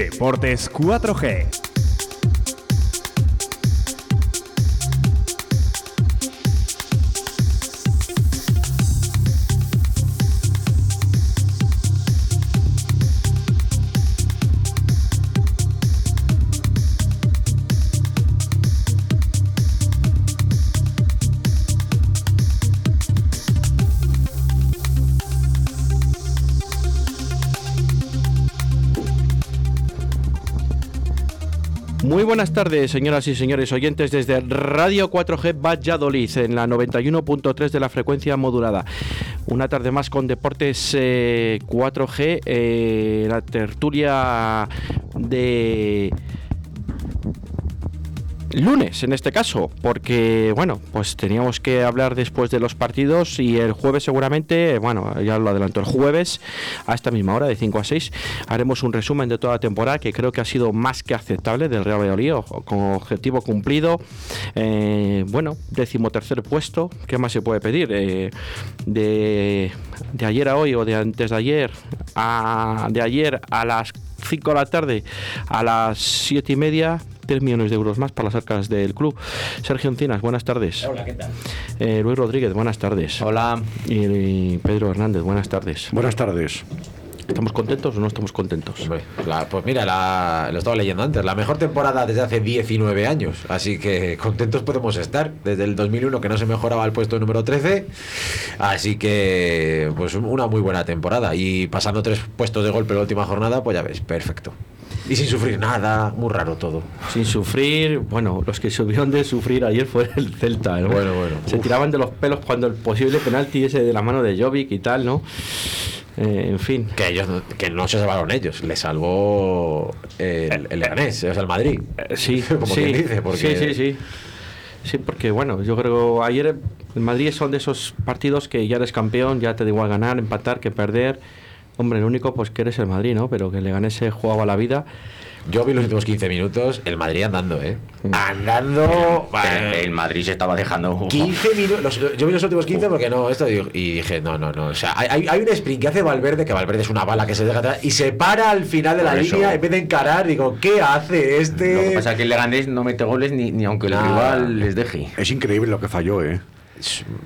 Deportes 4G. Buenas tardes, señoras y señores oyentes, desde Radio 4G Valladolid, en la 91.3 de la frecuencia modulada. Una tarde más con Deportes 4G, eh, la tertulia de lunes en este caso, porque bueno, pues teníamos que hablar después de los partidos y el jueves seguramente, bueno, ya lo adelanto, el jueves a esta misma hora de 5 a 6 haremos un resumen de toda la temporada que creo que ha sido más que aceptable del Real Valladolid con objetivo cumplido. Eh, bueno, decimotercer puesto, ¿qué más se puede pedir? Eh, de, de ayer a hoy o de antes de ayer a de ayer a las 5 de la tarde a las 7 y media 3 millones de euros más para las arcas del club. Sergio Encinas, buenas tardes. Hola, ¿qué tal? Eh, Luis Rodríguez, buenas tardes. Hola. Y, y Pedro Hernández, buenas tardes. Buenas tardes. ¿Estamos contentos o no estamos contentos? Hombre, la- pues mira, la- lo estaba leyendo antes, la mejor temporada desde hace 19 años, así que contentos podemos estar. Desde el 2001 que no se mejoraba el puesto número 13, así que pues una muy buena temporada. Y pasando tres puestos de golpe en la última jornada, pues ya ves, perfecto. Y sin sufrir nada, muy raro todo. Sin sufrir, bueno, los que subieron de sufrir ayer fue el Celta, ¿no? Bueno, bueno. Se Uf. tiraban de los pelos cuando el posible penalti ese de la mano de Jovic y tal, ¿no? Eh, en fin. Que ellos que no se salvaron ellos, le salvó el, el Leganés, o sea, el Madrid. Eh, sí, como sí, quien dice, porque sí, sí, sí. Sí, porque bueno, yo creo ayer el Madrid son de esos partidos que ya eres campeón, ya te da igual ganar, empatar que perder. Hombre, lo único pues que eres el Madrid, ¿no? Pero que le gané ese jugaba la vida. Yo vi los últimos 15 minutos, el Madrid andando, ¿eh? Andando. El, el Madrid se estaba dejando. 15 minutos. Yo vi los últimos 15 porque no, esto y dije, no, no, no. O sea, hay- un sprint que hace Valverde, que Valverde es una bala que se deja atrás y se para al final de la eso. línea en vez de encarar. Digo, ¿qué hace este? Lo que pasa es que el Leganés no mete goles ni, ni aunque el Nada. rival les deje. Es increíble lo que falló, ¿eh?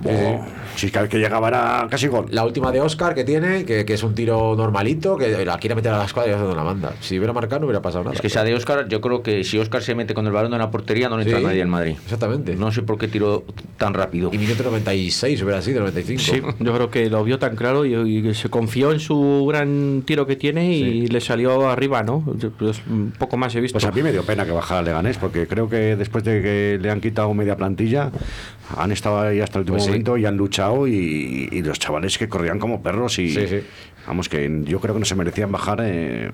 Oh. Si cada vez que llegaba era casi gol. La última de Oscar que tiene, que, que es un tiro normalito, que la quiere meter a la escuadra y hace donde la manda. Si hubiera marcado no hubiera pasado nada. Es que esa de Oscar, yo creo que si Oscar se mete con el balón en la portería, no le entra Sí, nadie en Madrid. Exactamente. No sé por qué tiró tan rápido. Y minuto 96 hubiera sido, 95. Sí, yo creo que lo vio tan claro y, y se confió en su gran tiro que tiene y Sí. le salió arriba, ¿no? Yo, pues, un poco más he visto. Pues a mí me dio pena que bajara Leganés, porque creo que después de que le han quitado media plantilla, han estado ahí hasta el último Pues sí. momento y han luchado y, y los chavales que corrían como perros y Sí, sí. vamos que yo creo que no se merecían bajar eh,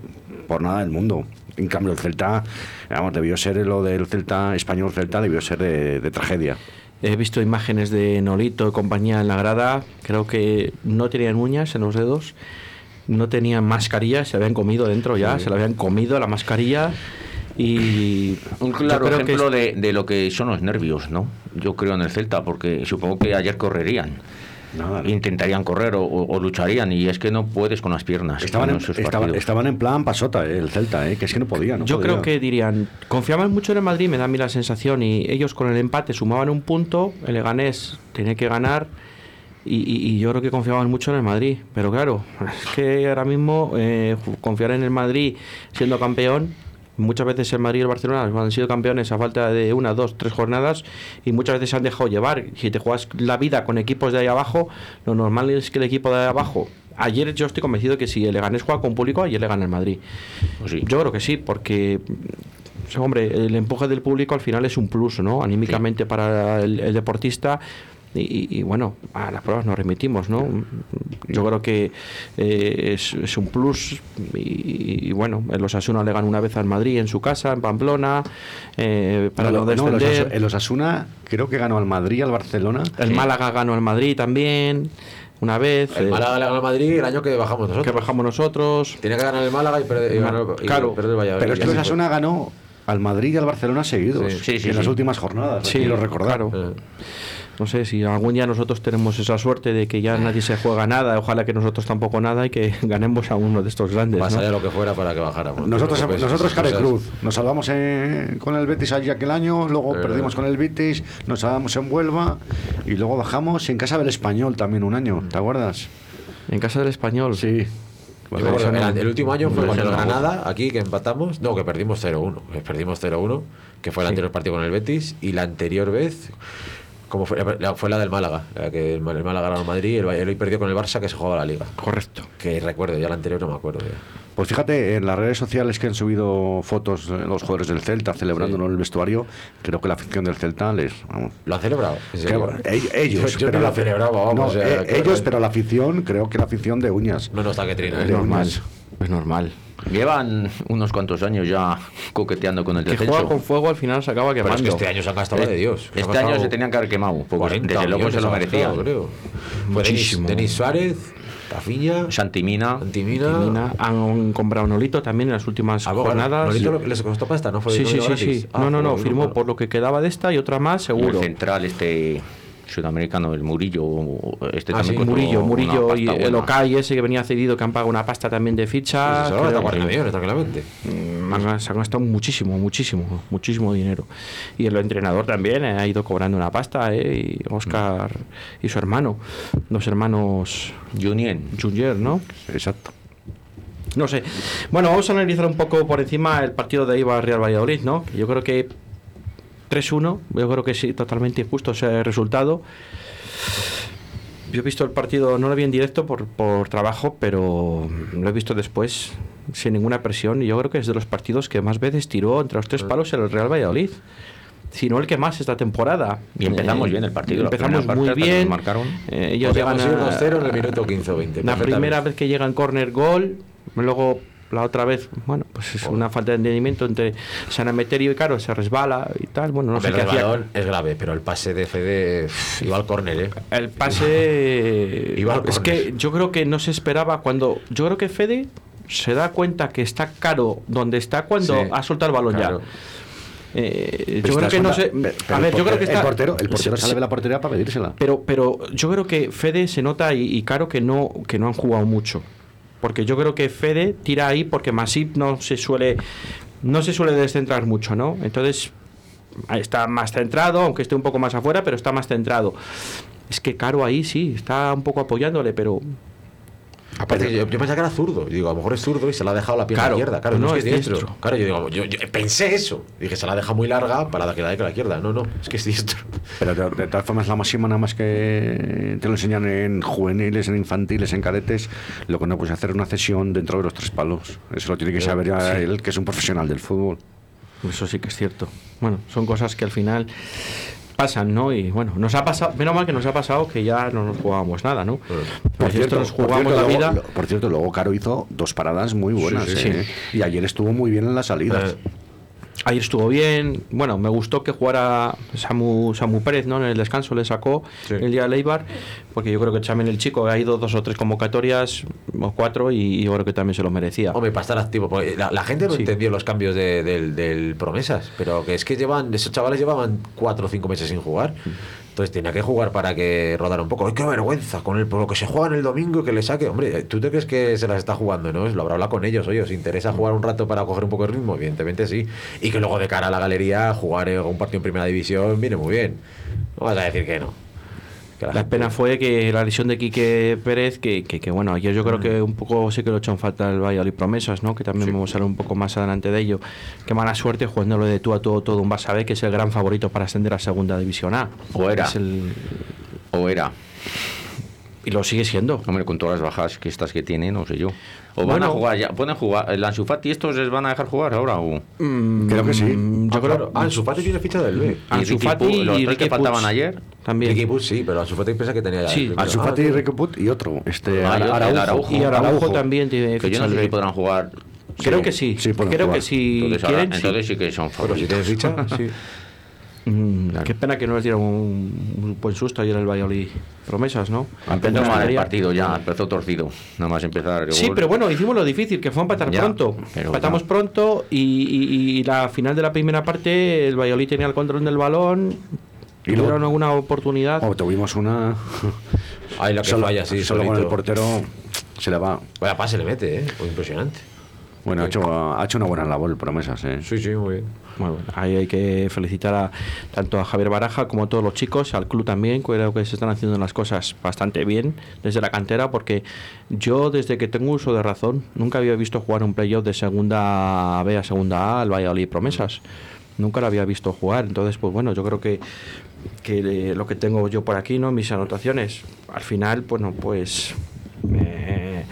por nada del mundo. En cambio el Celta, vamos, debió ser lo del Celta español Celta debió ser de, de tragedia. He visto imágenes de Nolito y compañía en la grada. Creo que no tenían uñas en los dedos, no tenían mascarilla, se habían comido dentro ya, se la habían comido la mascarilla. Y Un claro que ejemplo de, de lo que son los nervios, ¿no? Yo creo en el Celta, porque supongo que ayer correrían. Nada, ¿no? Intentarían correr o, lucharían, y es que no puedes con las piernas. Estaban en estaban, en plan pasota, eh, el Celta, eh, que es que no podía. No yo podía. creo que dirían, confiaban mucho en el Madrid, me da a mí la sensación, y ellos con el empate sumaban un punto, el Leganés tenía que ganar, y, y- y yo creo que confiaban mucho en el Madrid. Pero claro, es que ahora mismo eh, confiar en el Madrid siendo campeón, muchas veces el Madrid y el Barcelona han sido campeones a falta de una, dos, tres jornadas, y muchas veces se han dejado llevar. Si te juegas la vida con equipos de ahí abajo, lo normal es que el equipo de ahí abajo... Ayer yo estoy convencido que si el Leganés juega con público, ayer le gana el Madrid. Pues sí. Yo creo que sí, porque hombre, el empuje del público al final es un plus, ¿no? Anímicamente para el, el deportista. Y, y- bueno, a las pruebas nos remitimos, ¿no? Yo creo que eh, es, es un plus. Y, y, bueno, el Osasuna le ganó una vez al Madrid en su casa, en Pamplona, eh, para no, No, no, el descender. Osasu- el Osasuna creo que ganó al Madrid, y al Barcelona. el Málaga ganó al Madrid también, una vez. El eh, Málaga le ganó al Madrid el año que bajamos nosotros. que bajamos nosotros. Tiene que ganar el Málaga y perder, y ganar- y Claro, perder el Valladolid. Pero es que el Osasuna ganó al Madrid y al Barcelona seguidos Sí, sí, sí, en las últimas jornadas. Sí, quiero recordar. No sé si algún día nosotros tenemos esa suerte de que ya nadie se juega nada, ojalá que nosotros tampoco nada y que ganemos a uno de estos grandes. Más ¿no? allá de lo que fuera para que bajáramos. Nosotros, preocupes, nosotros Care Cruz, nos salvamos en- con el Betis allí aquel año, luego Eh. perdimos con el Betis, nos salvamos en Huelva y luego bajamos en casa del Español también un año, ¿te acuerdas? En casa del español. Sí. El, el último año fue Pues con el. Granada, aquí que empatamos. No, que perdimos 0-1. que Perdimos 0-1, que fue el anterior partido con el Betis. Y la anterior vez, como fue, la, fue la del Málaga, la que el, el Málaga ganó al Madrid y el Valladolid perdió con el Barça que se jugaba la liga. Correcto. Que recuerdo, ya la anterior no me acuerdo. ya. Pues fíjate, en las redes sociales que han subido fotos eh, los jugadores del Celta celebrándolo en el vestuario, creo que la afición del Celta les... vamos, ¿Lo han celebrado? Ellos, Yo, yo pero no la celebraba, vamos. no, o sea, eh, que- ellos, pero la afición, creo que la afición de uñas. No, no está que trina. Es normal. uñas. Es normal. Llevan unos cuantos años ya coqueteando con el Que descenso. juega con fuego al final se acaba Pero quemando. es que este año se han gastado la de Dios. Este año se tenían que haber quemado, porque 40 desde luego se lo han merecían. creo. Muchísimo. Denis Suárez, Rafinha, Santimina, Antimina. Timina, han comprado Nolito también en las últimas Ah, bueno, jornadas. Nolito lo- les costó pasta, ¿no? Fue Sí, sí, sí, sí. Ah, no, no, no, firmó por lo que quedaba de esta y otra más, y seguro. el central este sudamericano, el Murillo, este Ah, también sí, Murillo, una Murillo y el. Okai ese que venía cedido que han pagado una pasta también de ficha. Pues eso, hasta creo 40 que- millones, tranquilamente. Mm, han- se han gastado muchísimo, muchísimo, muchísimo dinero. Y el entrenador también eh, ha ido cobrando una pasta, ¿eh? Y Oscar y su hermano, los hermanos Junien. Junior, ¿no? Exacto. No sé. Bueno, vamos a analizar un poco por encima el partido de Ibar Real Valladolid, ¿no? Yo creo que 3-1, yo creo que sí, totalmente injusto ese resultado. Yo he visto el partido, no lo vi en directo por, por trabajo, pero lo he visto después sin ninguna presión y yo creo que es de los partidos que más veces tiró entre los tres palos el Real Valladolid. Si no el que más esta temporada. Y empezamos Eh, bien el partido, Empezamos muy parte bien. marcaron. Eh, ellos llegan a- 2-0 en el minuto 15 o 20. la primera vez que llega en corner gol, luego la otra vez, bueno, pues es una falta de entendimiento entre San Emeterio y Caro, se resbala y tal. Bueno, no Hombre, sé qué el hacía. balón es grave, pero el pase de Fede iba al córner, ¿eh? El pase. Iba al es que yo creo que no se esperaba cuando. Yo creo que Fede se da cuenta que está caro donde está cuando Sí, ha soltado el balón claro. ya. Eh, Pero yo creo que no sé. pero A ver, yo creo que portero- está. El portero, el portero Sí, sale de la portería para pedírsela. Pero, pero yo creo que Fede se nota y, y Caro que no, que no han jugado mucho. Porque yo creo que Fede tira ahí porque Masip no se suele no se suele descentrar mucho, ¿no? Entonces está más centrado, aunque esté un poco más afuera, pero está más centrado. Es que Caro ahí sí, está un poco apoyándole, pero Aparte, yo, yo pensaba que era zurdo. Y digo, a lo mejor es zurdo y se la ha dejado la pierna Claro, izquierda. Claro, no, no, es es que es diestro. diestro. Claro, yo digo, yo, yo pensé eso. Dije, se la deja muy larga para que la dé con la izquierda. No, no, es que es diestro. Pero de, de todas formas, la máxima nada más que te lo enseñan en juveniles, en infantiles, en cadetes, lo que no puedes hacer es una cesión dentro de los tres palos. Eso lo tiene que saber ya Sí. él, que es un profesional del fútbol. eso sí que es cierto. Bueno, son cosas que al final pasan, ¿no? Y bueno, nos ha pasado, menos mal que nos ha pasado que ya no nos jugábamos nada, ¿no? Pues esto nos por jugamos cierto, la luego- vida. lo- por cierto, luego Caro hizo dos paradas muy buenas. sí, ¿eh? Y ayer estuvo muy bien en las salidas. Eh, Ayer estuvo bien. Bueno, me gustó que jugara Samu, Samu Pérez, ¿no? En el descanso le sacó Sí. el día de Leibar, porque yo creo que también el chico ha ido dos o tres convocatorias, o cuatro, y yo creo que también se lo merecía. Hombre, para estar activo. porque La, la gente no Sí. entendió los cambios de- del, del promesas, pero que es que llevan, esos chavales llevaban cuatro o cinco meses sin jugar. Entonces tenía que jugar para que rodara un poco. ¡Ay, qué vergüenza! Con el, por lo que se juega en el domingo y que le saque. Hombre, ¿tú te crees que se las está jugando? ¿No? Lo habrá hablado con ellos. Oye, ¿os interesa jugar un rato para coger un poco de ritmo? Evidentemente sí. Y que luego de cara a la galería, jugar un partido en primera división viene muy bien. No vas a decir que no. Que La gente- pena fue que la lesión de Quique Pérez, que, que, que, bueno, ayer yo creo que un poco sí que lo hecho en falta el Valladolid Promesas, ¿no? Que también vamos a hablar un poco más adelante de ello. Qué mala suerte jugándolo de tú a todo, todo un Barça B, que es el gran favorito para ascender a Segunda División A. O era. Es el- O era. y lo sigue siendo. Hombre, con todas las bajas que estas que tiene, no sé yo. O van Bueno. a jugar ya. ¿Pueden jugar? ¿El Ansu Fati estos les van a dejar jugar ahora? O... Creo que sí. Mm, Yo Ah, creo claro. Ansu Fati tiene ficha del B. Ansu Fati Pu- los y tres que faltaban ayer. También. Ricky Puig sí, pero Ansu Fati piensa que tenía ya. Sí. Ansu Ah, Fati, sí. Ricky Puig y otro. Este, Ah, y Araujo. Araujo. Y Araujo también tiene Que yo no sé si podrán jugar. Creo que sí. Creo jugar. que si Entonces, ahora- quieren, sí. entonces sí que son si favoritos. tienes ficha, sí. Mm, Qué pena que no les dieron un, un buen susto ayer el Valladolid promesas, ¿no? Empezó mal el partido ya, empezó torcido. Nada más empezar. Sí, gol. pero bueno, hicimos lo difícil, que fue empatar Ya, pronto. pero Empatamos pronto y, y- y la final de la primera parte, el Valladolid tenía el control del balón Y luego- ¿Tuvieron alguna oportunidad? Oh, tuvimos una. Ahí lo que solo, falla, sí, solo con el portero se le va. Vaya pase le mete, ¿eh? Impresionante. Bueno, ha hecho, ha hecho una buena labor, promesas. ¿eh? Sí, sí, muy bien. Bueno, ahí hay que felicitar a, tanto a Javier Baraja como a todos los chicos, al club también, creo que se están haciendo las cosas bastante bien desde la cantera, porque yo desde que tengo uso de razón nunca había visto jugar un playoff de segunda B a segunda A al Valladolid Promesas. Nunca lo había visto jugar, entonces pues bueno, yo creo que, que eh, lo que tengo yo por aquí, ¿no? Mis anotaciones, al final, bueno, pues eh,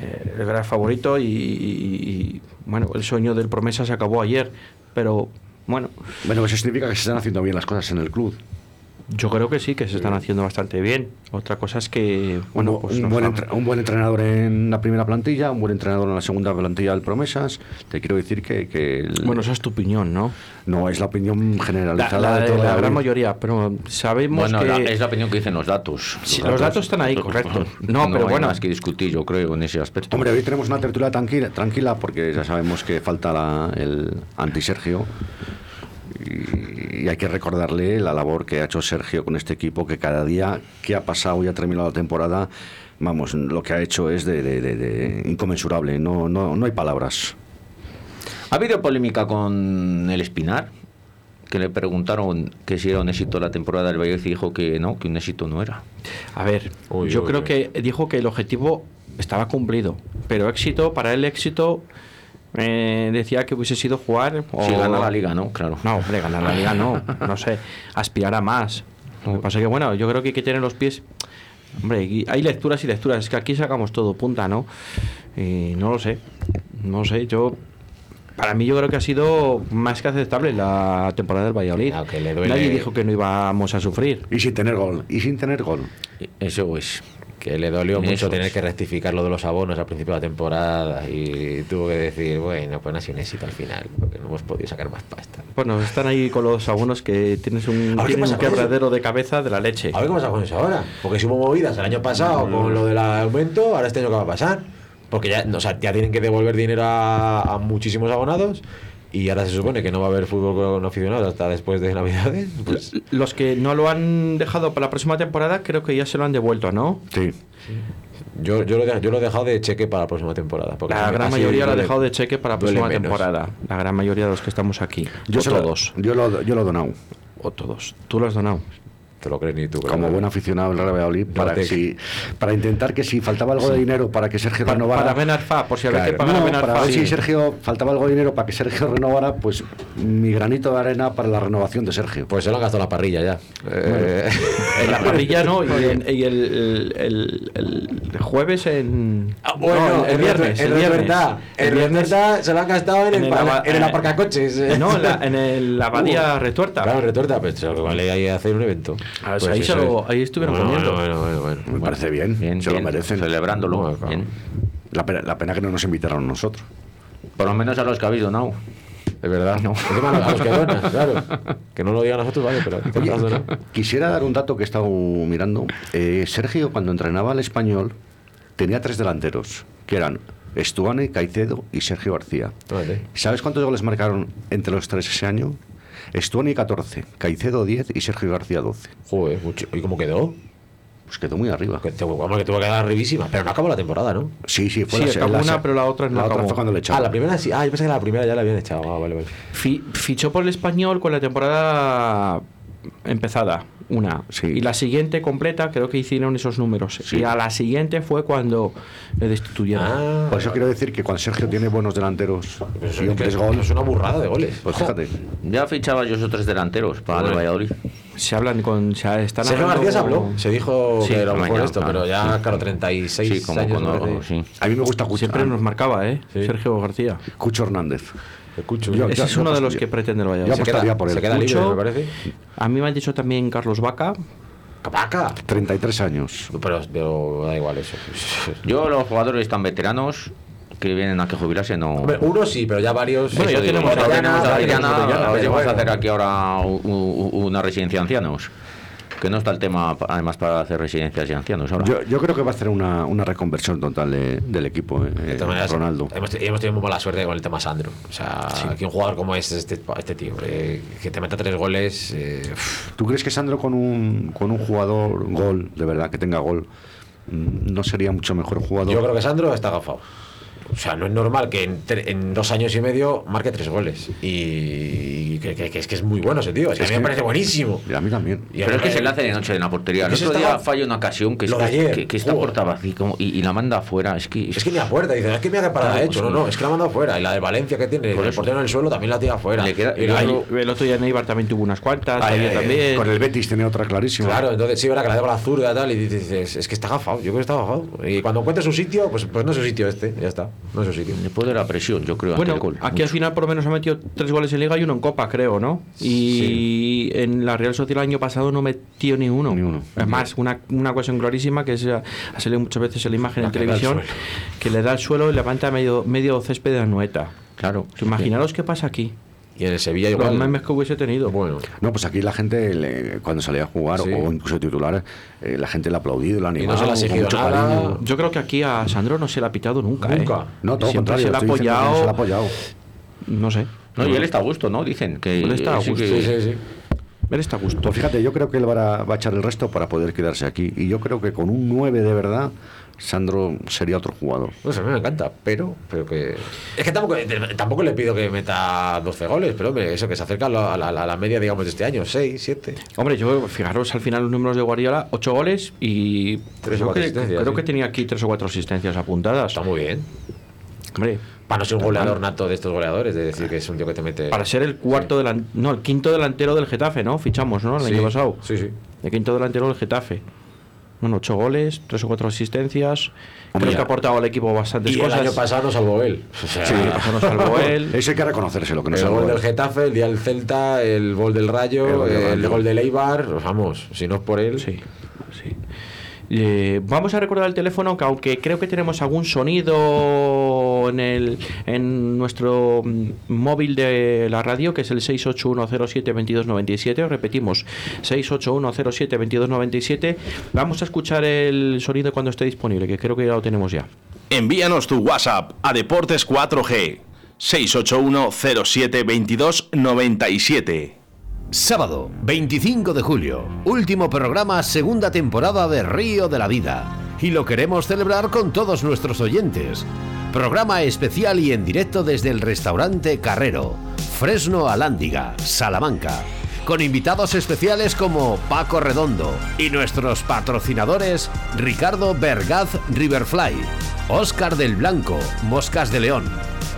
eh, el gran favorito y, bueno, el sueño del Promesa se acabó ayer, pero bueno, Bueno, eso significa que se están haciendo bien las cosas en el club. Yo creo que sí, que se están haciendo bastante bien. Otra cosa es que, bueno, un, pues un buen un buen entrenador en la primera plantilla, un buen entrenador en la segunda plantilla del Promesas. Te quiero decir que, que el- bueno, esa es tu opinión, ¿no? no es la opinión La, generalizada la de de toda la la gran mayoría, pero sabemos Bueno, que la- es la opinión que dicen los datos. Sí, los datos están ahí, correcto. No, pero hay bueno. más que discutir, yo creo, en ese aspecto. Hombre, hoy tenemos una tertulia tranquila, tranquila porque ya sabemos que falta la- el anti-Sergio. Y, y hay que recordarle la labor que ha hecho Sergio con este equipo, que cada día que ha pasado y ha terminado la temporada, vamos, lo que ha hecho es de, de- de- de inconmensurable. No, no, no hay palabras. ¿Ha habido polémica con el Espinar? Que le preguntaron que si era un éxito la temporada del Valladolid y dijo que no, que un éxito no era. A ver, Uy, yo uy, creo uy. que dijo que el objetivo estaba cumplido, pero éxito, para él éxito, eh, decía que hubiese sido jugar o... Si gana la liga, ¿no? Claro. No, hombre, ganar la liga no, no sé, aspirar a más. Lo que pasa es que, bueno, yo creo que hay que tener los pies... Hombre, hay lecturas y lecturas, es que aquí sacamos todo punta, ¿no? Y no lo sé, no sé, yo... Para mí yo creo que ha sido más que aceptable la temporada del Valladolid. Aunque le duele- Nadie dijo que no íbamos a sufrir. Y sin tener gol. Y sin tener gol. Eso es. Que le dolió mucho Eso tener que rectificar lo de los abonos al principio de la temporada y tuvo que decir, bueno, pues no ha sido un éxito al final, porque no hemos podido sacar más pasta. Bueno, están ahí con los abonos que tienes un, un quebradero de cabeza de la leche. A ver qué pasa con eso ahora. Porque si hubo movidas el año pasado con lo del aumento, ahora este año qué va a pasar. Porque ya, o sea, ya tienen que devolver dinero a, a muchísimos abonados y ahora se supone que no va a haber fútbol con aficionados hasta después de Navidades. Pues, Los que no lo han dejado para la próxima temporada, creo que ya se lo han devuelto, ¿no? Sí. yo, yo, lo, he- yo lo he dejado de cheque para la próxima temporada. porque La gran mayoría lo ha dejado de cheque para la próxima menos. temporada. La gran mayoría de los que estamos aquí. Yo o se lo- todos. yo, lo, yo lo he donado. O todos. Tú lo has donado. Te lo crees ni tú. Como buen aficionado del Real Valladolid, para, te- si- para intentar que si faltaba algo de dinero para que Sergio Pa- renovara. para Ben Arfa, por si había que pagar no, para Arfa. ver si Sí. Sergio faltaba algo de dinero para que Sergio renovara, pues mi granito de arena para la renovación de Sergio. Pues se lo han gastado la parrilla ya. Eh, En la parrilla no, y, en- y el, el- el- el jueves en. Ah, bueno, no, el, viernes. el viernes. verdad, El viernes. verdad se lo han gastado en, en el, el en eh, aparcacoches. No, en la, en el- la abadía Uh, retuerta. Claro, retuerta, pues vale ahí hacer un evento. Ah, Pues ahí, lo- ahí estuvieron Bueno, comiendo. Bueno, bueno, bueno. Me bueno. parece bien, Bien, se bien, lo merecen. Celebrándolo. Bueno, claro. bien. La pena, la pena que no nos invitaron a nosotros. Por lo menos a los que habéis donado. Es verdad. No. A los que donan, claro. Que no lo digan nosotros, vale, pero que Oye, donan. quisiera dar un dato que he estado mirando. Eh, Sergio, cuando entrenaba al español, tenía tres delanteros, que eran Estuane, Caicedo y Sergio García. Tómate. ¿Sabes cuántos goles marcaron entre los tres ese año? Estuani 14, Caicedo 10 y Sergio García 12. Joder, mucho. ¿y cómo quedó? Pues quedó muy arriba. Que, te- vamos, que tuvo que quedar arribísima. Pero no acabó la temporada, ¿no? Sí, sí, fue Sí, la acabó la una, se- pero la otra no La otra acabó. fue cuando le Ah, echaron. la primera sí. Ah, yo pensé que la primera ya la habían echado. Ah, vale, vale. Fi- fichó por el español con la temporada empezada, una. Sí. Y la siguiente completa, creo que hicieron esos números. Sí. Y a la siguiente fue cuando le destituyeron. Ah, Por eso quiero decir que cuando Sergio tiene buenos delanteros y es, un tres es- gol, es una burrada de goles. pues fíjate. Ya fichaba yo esos tres delanteros para el Bueno. Valladolid. Se hablan con. Se están Sergio García se habló. Se dijo Sí, que era mejor esto, claro. pero ya, claro, 36 Sí, como años. parece. sí. A mí me gusta Cucho, Siempre nos marcaba, ¿eh? Sí. Sergio García. Cucho Hernández. Escucho. Yo- Ese es uno de los yo- que pretende el Yo Valladolid. Se queda, apostaría por él. se queda libre, Mucho. me parece. A mí me han dicho también Carlos Vaca. ¡Capaca! 33 años. Pero, pero da igual eso. Yo, los jugadores tan veteranos que vienen a que jubilarse, no. Hombre, uno sí, pero ya varios. Bueno, ya tenemos a tenemos a hacer aquí ahora u- u- una residencia de ancianos. Que no está el tema, además, para hacer residencias y ancianos ahora. Yo, yo creo que va a hacer una, una reconversión total de- del equipo, eh, De todas maneras, Ronaldo. Hemos, hemos tenido muy mala suerte con el tema Sandro. O sea, que un jugador como es este, este tío, eh, que te meta tres goles. eh, ¿Tú crees que Sandro con un, con un jugador gol, de verdad, que tenga gol, mm, no sería mucho mejor jugador? yo creo que Sandro está agafado. O sea, no es normal que en, tre- en dos años y medio marque tres goles. Y, que, que- que es que es muy bueno ese tío. Es que a mí me que- parece buenísimo. Y a mí también. Y Pero es que se le hace de noche en la portería. El Es que otro estaba- día falla una ocasión que, es que, que- que está joder. portada así como, y, y la manda afuera. Es que, Es que ni a puerta, dicen, es que mira qué parada ha Claro, hecho. No, sí. no, es que la ha mandado fuera. Y la de Valencia que tiene, Por el portero en el suelo también la tira fuera. Le queda- Y y luego- luego- El otro día Neibar también tuvo unas cuantas, Ay, ay, también. Con el Betis tenía otra clarísima. Claro, entonces sí, verá que la de con la zurda y tal, y dices, es que está agafado, yo creo que está agafado. Y cuando encuentre su sitio, pues, pues no es su sitio este, ya está, no es su sitio. después de la presión, yo creo, Bueno, gol. aquí al final por lo menos ha metido tres goles en Liga y uno en Copa, creo, ¿no? Y en la Real Sociedad el año pasado no metió ni uno. Ni uno. Es más, una, una cuestión clarísima que es, ha salido muchas veces en la imagen La en que al televisión, que le da el suelo y levanta medio, medio césped de la nueta. Claro. Imaginaros qué pasa aquí. Y en el Sevilla Los igual. memes que hubiese tenido. Bueno, No, pues aquí la gente, le- cuando salía a jugar Sí. o incluso titular, eh, la gente le ha aplaudido, le ha no animado. se le ha con exigido mucho nada. cariño. Yo creo que aquí a Sandro no se le ha pitado nunca. ¿eh? Nunca. No, todo lo Siempre contrario. se le ha apoyado. Se le ha apoyado. No sé. No, y él está a gusto, ¿no? Dicen que. Él está a gusto. que- sí, sí, sí. Él está a gusto. Pues fíjate, yo creo que él va a, va a echar el resto para poder quedarse aquí. Y yo creo que con un 9 de verdad, Sandro sería otro jugador. Pues a mí me encanta, pero, pero que. Es que tampoco, tampoco le pido que meta 12 goles, pero hombre, eso que se acerca a la, a la- a la media, digamos, de este año, 6, 7. Hombre, yo, fijaros al final los números de Guardiola, 8 goles y Tres o creo, cuatro que, asistencias, creo sí. que tenía aquí tres o cuatro asistencias apuntadas. Está muy bien. Hombre, Para no ser un goleador nato de estos goleadores, de decir que es un tío que te mete. para ser el cuarto delan- no, el quinto delantero del Getafe, ¿no? Fichamos, ¿no? El Sí, año pasado. Sí, sí. El quinto delantero del Getafe. Bueno, ocho goles, tres o cuatro asistencias. Hombre, Creo que ha aportado al equivo bastantes Y el cosas. año pasado salvó él. O sea, Sí, el año pasado no salvó él. Eso hay que reconocérselo, que no el gol del el Getafe, el día del Celta, el gol del Rayo, El el, gol del Rayo. gol del Eibar, vamos, si no es por él. Sí, sí. Eh, vamos a recordar el teléfono que aunque creo que tenemos algún sonido en el en nuestro mm, móvil de la radio que es el 681072297 repetimos 681072297 vamos a escuchar el sonido cuando esté disponible que creo que ya lo tenemos ya Envíanos tu WhatsApp a Deportes 4G 681 07 22 97. Sábado, 25 de julio, último programa, segunda temporada de Río de la Vida. Y lo queremos celebrar con todos nuestros oyentes. Programa especial y en directo desde el restaurante Carrero, Fresno Alándiga, Salamanca. Con invitados especiales como Paco Redondo y nuestros patrocinadores Ricardo Bergaz Riverfly, Oscar del Blanco, Moscas de León,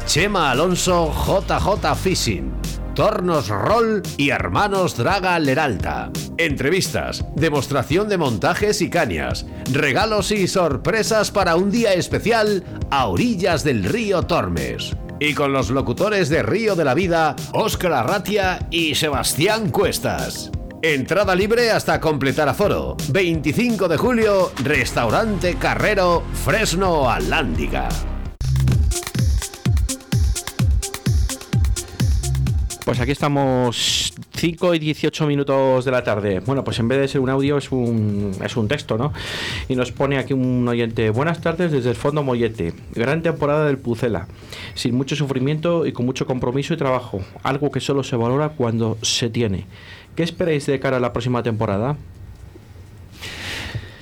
Chema Alonso JJ Fishing, Tornos Roll y Hermanos Draga Leralta. Entrevistas, demostración de montajes y cañas, regalos y sorpresas para un día especial a orillas del río Tormes. Y con los locutores de Río de la Vida, Óscar Arratia y Sebastián Cuestas. Entrada libre hasta completar aforo. 25 de julio, Restaurante Carrero, Fresno Alándiga. Pues aquí estamos 5 y 18 minutos de la tarde. Bueno, pues en vez de ser un audio es un, es un texto, ¿no? Y nos pone aquí un oyente. Buenas tardes desde el fondo Mollete. Gran temporada del Pucela. Sin mucho sufrimiento y con mucho compromiso y trabajo. Algo que solo se valora cuando se tiene. ¿Qué esperáis de cara a la próxima temporada?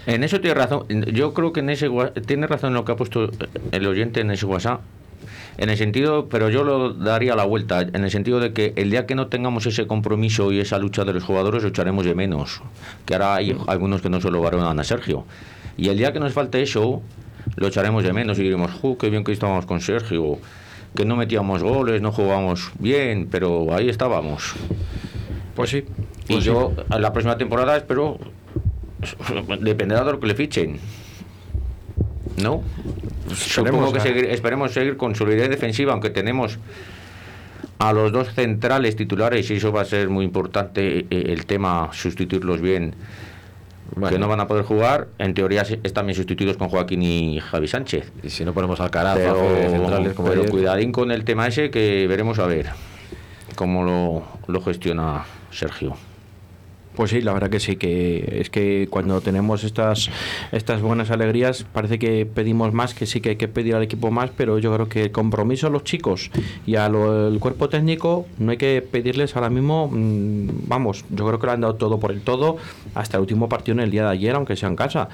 En eso tiene razón. Yo creo que en ese tiene razón lo que ha puesto el oyente en ese WhatsApp. En el sentido, pero yo lo daría la vuelta, en el sentido de que el día que no tengamos ese compromiso y esa lucha de los jugadores, lo echaremos de menos. Que ahora hay algunos que no se lo valoran a Sergio. Y el día que nos falte eso, lo echaremos de menos y diremos, ¡ju, qué bien que estábamos con Sergio! Que no metíamos goles, no jugábamos bien, pero ahí estábamos. Pues sí. Y yo, a la próxima temporada, espero. Dependerá de lo que le fichen. ¿No? Supongo que seguir- esperemos seguir con solidez defensiva, aunque tenemos a los dos centrales titulares, y eso va a ser muy importante, eh, el tema sustituirlos bien, que no van a poder jugar. En teoría, están bien sustituidos con Joaquín y Javi Sánchez. Y si no ponemos al carajo Pero, centrales como pero cuidadín con el tema ese que veremos a ver cómo lo, lo gestiona Sergio. Pues sí, la verdad que sí, que es que cuando tenemos estas, estas buenas alegrías parece que pedimos más, que sí que hay que pedir al equipo más, pero yo creo que el compromiso a los chicos y al cuerpo técnico no hay que pedirles ahora mismo, mm, vamos, yo creo que lo han dado todo por el todo hasta el último partido en el día de ayer, aunque sea en casa,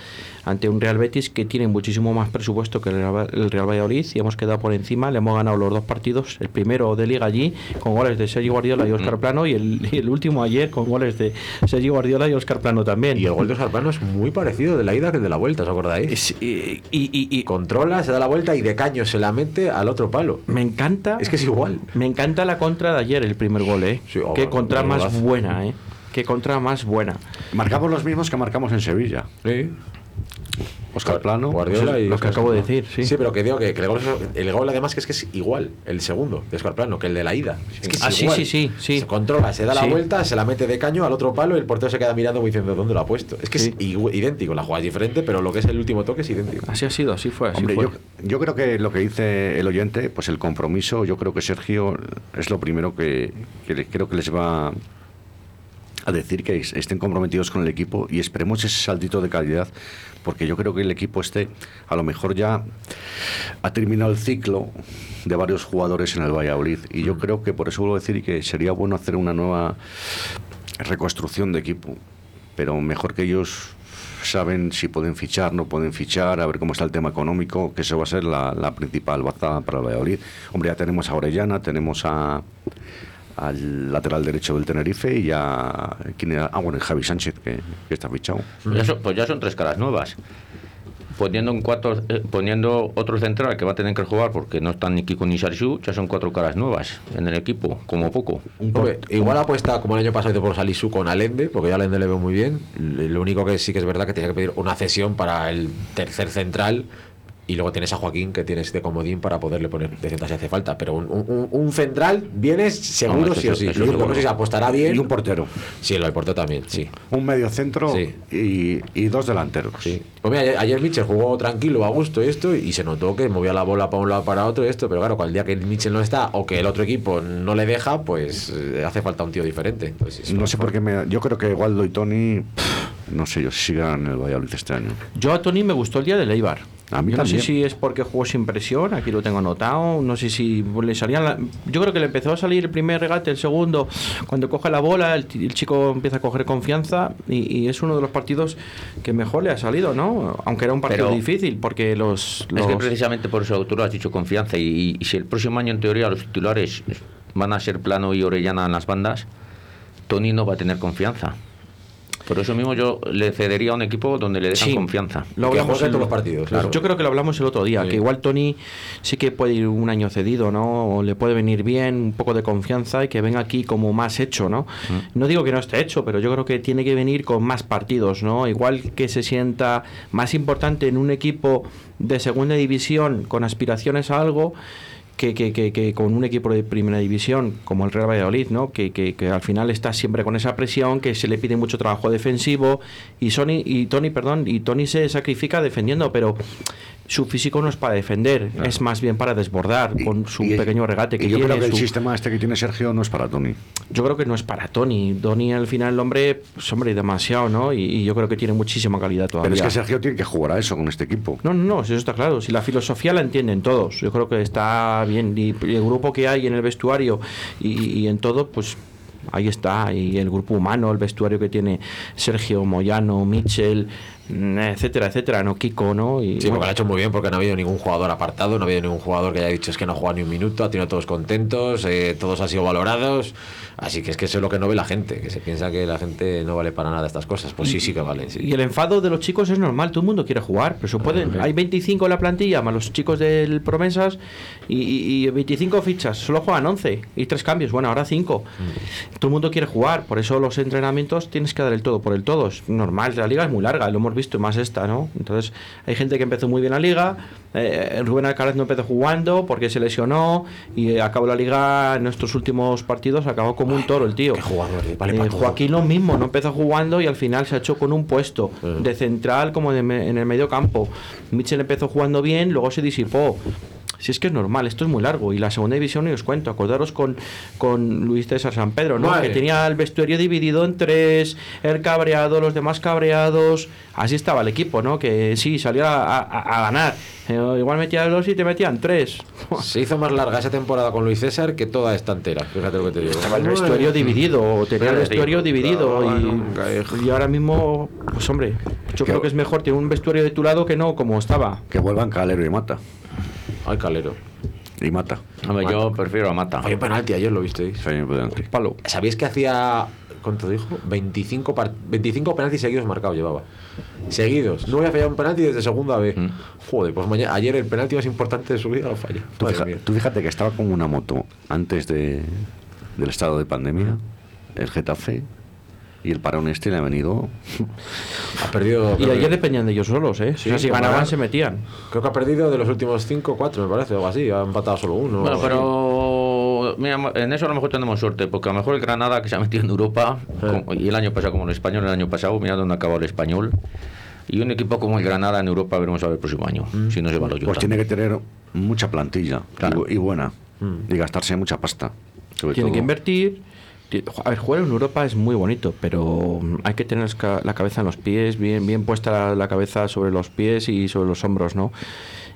ante un Real Betis que tiene muchísimo más presupuesto que el Real, el Real Valladolid y hemos quedado por encima, le hemos ganado los dos partidos, el primero de liga allí con goles de Sergio Guardiola y Oscar Plano y el, y el último ayer con goles de Sergio Guardiola y Oscar Plano también. Y el gol de Oscar Plano es muy parecido de la ida que el de la vuelta, ¿os acordáis? Es- y, y- y- Controla, se da la vuelta y de caño se la mete al otro palo. me encanta. Es que es igual. Me encanta la contra de ayer, el primer gol, ¿eh? Sí, oh, Qué contra más buena, ¿eh? Qué contra más buena. Marcamos los mismos que marcamos en Sevilla. Sí. Oscar Plano. Guardiola Pues es y lo que acabo de decir, sí. pero que digo que, que el, gol, el gol además que es que es igual, el segundo de Oscar Plano, que el de la ida. Es que es Ah, sí, igual. sí, sí, sí. Se controla, se da la Sí. vuelta, se la mete de caño al otro palo y el portero se queda mirando como diciendo dónde lo ha puesto. Es que Sí. es idéntico, la jugada es diferente, pero lo que es el último toque es idéntico. Así ha sido, así fue, así Hombre, fue. yo, yo creo que lo que dice el oyente, pues el compromiso, yo creo que Sergio es lo primero que, que creo que les va a decir que es- estén comprometidos con el equipo y esperemos ese saltito de calidad, porque yo creo que el equipo este a lo mejor ya ha terminado el ciclo de varios jugadores en el Valladolid. Y yo creo que por eso vuelvo a decir que sería bueno hacer una nueva reconstrucción de equipo, pero mejor que ellos saben si pueden fichar, no pueden fichar, a ver cómo está el tema económico, que eso va a ser la, la principal baza para el Valladolid. Hombre, ya tenemos a Orellana, tenemos a al lateral derecho del Tenerife y ya ¿quién era? ah bueno Javi Sánchez que, que está fichado Ya son- pues ya son tres caras nuevas. Poniendo un cuatro, eh, poniendo otro central que va a tener que jugar porque no están ni Kiko ni Sarchu, ya son cuatro caras nuevas en el equipo, como poco. Hombre, igual apuesta como el año pasado por Salisu con Alende, porque yo a Alende le veo muy bien. Lo único que sí que es verdad que tenía que pedir una cesión para el tercer central. Y luego tienes a Joaquín que tienes de comodín para poderle poner de central si hace falta. Pero un, un- un central vienes seguro Hombre, sí o sí. eso Lo único que seguro. no sé si se apostará bien. y un portero Sí, lo del portero también, sí. un medio centro Sí. y, y dos delanteros Sí. Pues mira, ayer, ayer Mitchell jugó tranquilo, a gusto y esto, y se notó que movía la bola para un lado para otro y esto, pero claro, cuando el día que Mitchell no está o que el otro equipo no le deja, pues eh, hace falta un tío diferente. Entonces, no sé por qué me, yo creo que Waldo y Tony pff, no sé yo si sigan en el Valladolid este año Yo a Tony me gustó el día del Eibar. A mí Yo no sé si es porque jugó sin presión, aquí lo tengo anotado, no sé si le salían la- Yo creo que le empezó a salir el primer regate, el segundo, cuando coge la bola, el, el chico empieza a coger confianza y, y es uno de los partidos que mejor le ha salido, ¿no? Aunque era un partido Pero- difícil, porque los... Es que precisamente por eso tú lo has dicho confianza y, y si el próximo año en teoría los titulares van a ser Plano y Orellana en las bandas, Tony no va a tener confianza. Por eso mismo yo le cedería a un equipo donde le dejan Sí. confianza. Lo hablamos el- todos los partidos, claro. Yo creo que lo hablamos el otro día, Sí. que igual Tony sí que puede ir un año cedido, ¿no? O le puede venir bien, un poco de confianza y que venga aquí como más hecho, ¿no? Mm. No digo que no esté hecho, pero yo creo que tiene que venir con más partidos, ¿no? Igual que se sienta más importante en un equipo de segunda división con aspiraciones a algo. Que, que, que, con un equipo de primera división como el Real Valladolid, ¿no? Que, que, que al final está siempre con esa presión, que se le pide mucho trabajo defensivo y Sony y Tony, perdón, y Tony se sacrifica defendiendo, pero su físico no es para defender, es más bien para desbordar Y- con su y- pequeño regate que y yo tiene. creo que el sistema este que tiene Sergio no es para Tony yo creo que no es para Tony. Tony al final el hombre, pues hombre, demasiado, ¿no? Y, y yo creo que tiene muchísima calidad todavía. pero es que Sergio tiene que jugar a eso con este equipo No, no, no, eso está claro. Si la filosofía la entienden todos, yo creo que está bien. Y el grupo que hay en el vestuario y, en todo, pues ahí está. Y el grupo humano, el vestuario que tiene Sergio, Moyano, Michel, etcétera, etcétera, ¿no? Kiko, ¿no? Y, Sí, porque lo ha hecho muy bien porque no ha habido ningún jugador apartado, no ha habido ningún jugador que haya dicho es que no juega ni un minuto, ha tenido todos contentos, eh, todos han sido valorados, así que es que eso es lo que no ve la gente, que se piensa que la gente no vale para nada estas cosas, pues sí, sí que vale. sí. Y el enfado de los chicos es normal, todo el mundo quiere jugar, pero se pueden, hay 25 en la plantilla, más los chicos del Promesas, y, y- y 25 fichas, solo juegan 11 y tres cambios, bueno, ahora 5. Todo el mundo quiere jugar, por eso los entrenamientos tienes que dar el todo por el todo, es normal, la liga es muy larga, lo hemos visto, más esta, ¿no? Entonces, hay gente que empezó muy bien la liga, eh, Rubén Alcaraz no empezó jugando porque se lesionó, y eh, acabó la liga en estos últimos partidos, acabó como un toro el tío. qué jugador, eh, vale Eh. Joaquín lo mismo, no empezó jugando y al final se ha hecho con un puesto de central como de me- en el medio campo. Mitchell empezó jugando bien, luego se disipó. Si es que es normal, esto es muy largo. Y la segunda división, y os cuento, acordaros con, con Luis César San Pedro, ¿no? Que tenía el vestuario dividido en tres, el cabreado, los demás cabreados. Así estaba el equipo, ¿no? Que sí, salía a, a- a ganar. Eh, igual metían dos y te metían tres. Se hizo más larga esa temporada con Luis César que toda esta entera. Fíjate lo que te digo. Estaba el vestuario dividido, tenía el vestuario dividido. Y, y ahora mismo, pues hombre, yo creo que es mejor tener un vestuario de tu lado que no como estaba. Que vuelvan Calero y Mata. Ay, Calero. Y Mata. Hombre, yo prefiero a Mata. Falló penalti ayer, lo visteis. Falló penalti. Palo. ¿Sabíais que hacía. ¿Cuánto dijo? 25, par- 25 penaltis seguidos marcados llevaba. Seguidos. No había fallado un penalti desde segunda vez. Mm. Joder, pues mañana, ayer el penalti más importante de su vida lo falló. Tú, fija- tú fíjate que estaba con una moto antes de, del estado de pandemia, el Getafe, y el parón este le ha venido. Ha perdido. Y ayer dependían de ellos solos, ¿eh? Sí, o sea, si ganaban, se metían. Creo que ha perdido de los últimos 5 4, me parece, o algo así. Ha empatado solo uno. Bueno, pero mira, en eso a lo mejor tenemos suerte, porque a lo mejor el Granada que se ha metido en Europa, Eh. como- y el año pasado como el español, el año pasado, mira dónde ha acabado el español. Y un equipo como el Granada en Europa veremos a ver el próximo año, si no se va lo Pues tiene que tener mucha plantilla y Claro. y, buena. Y gastarse mucha pasta. Tiene todo. que invertir. A ver, jugar en Europa es muy bonito, pero mm, hay que tener la cabeza en los pies, bien, bien puesta la, la cabeza sobre los pies y sobre los hombros, ¿no?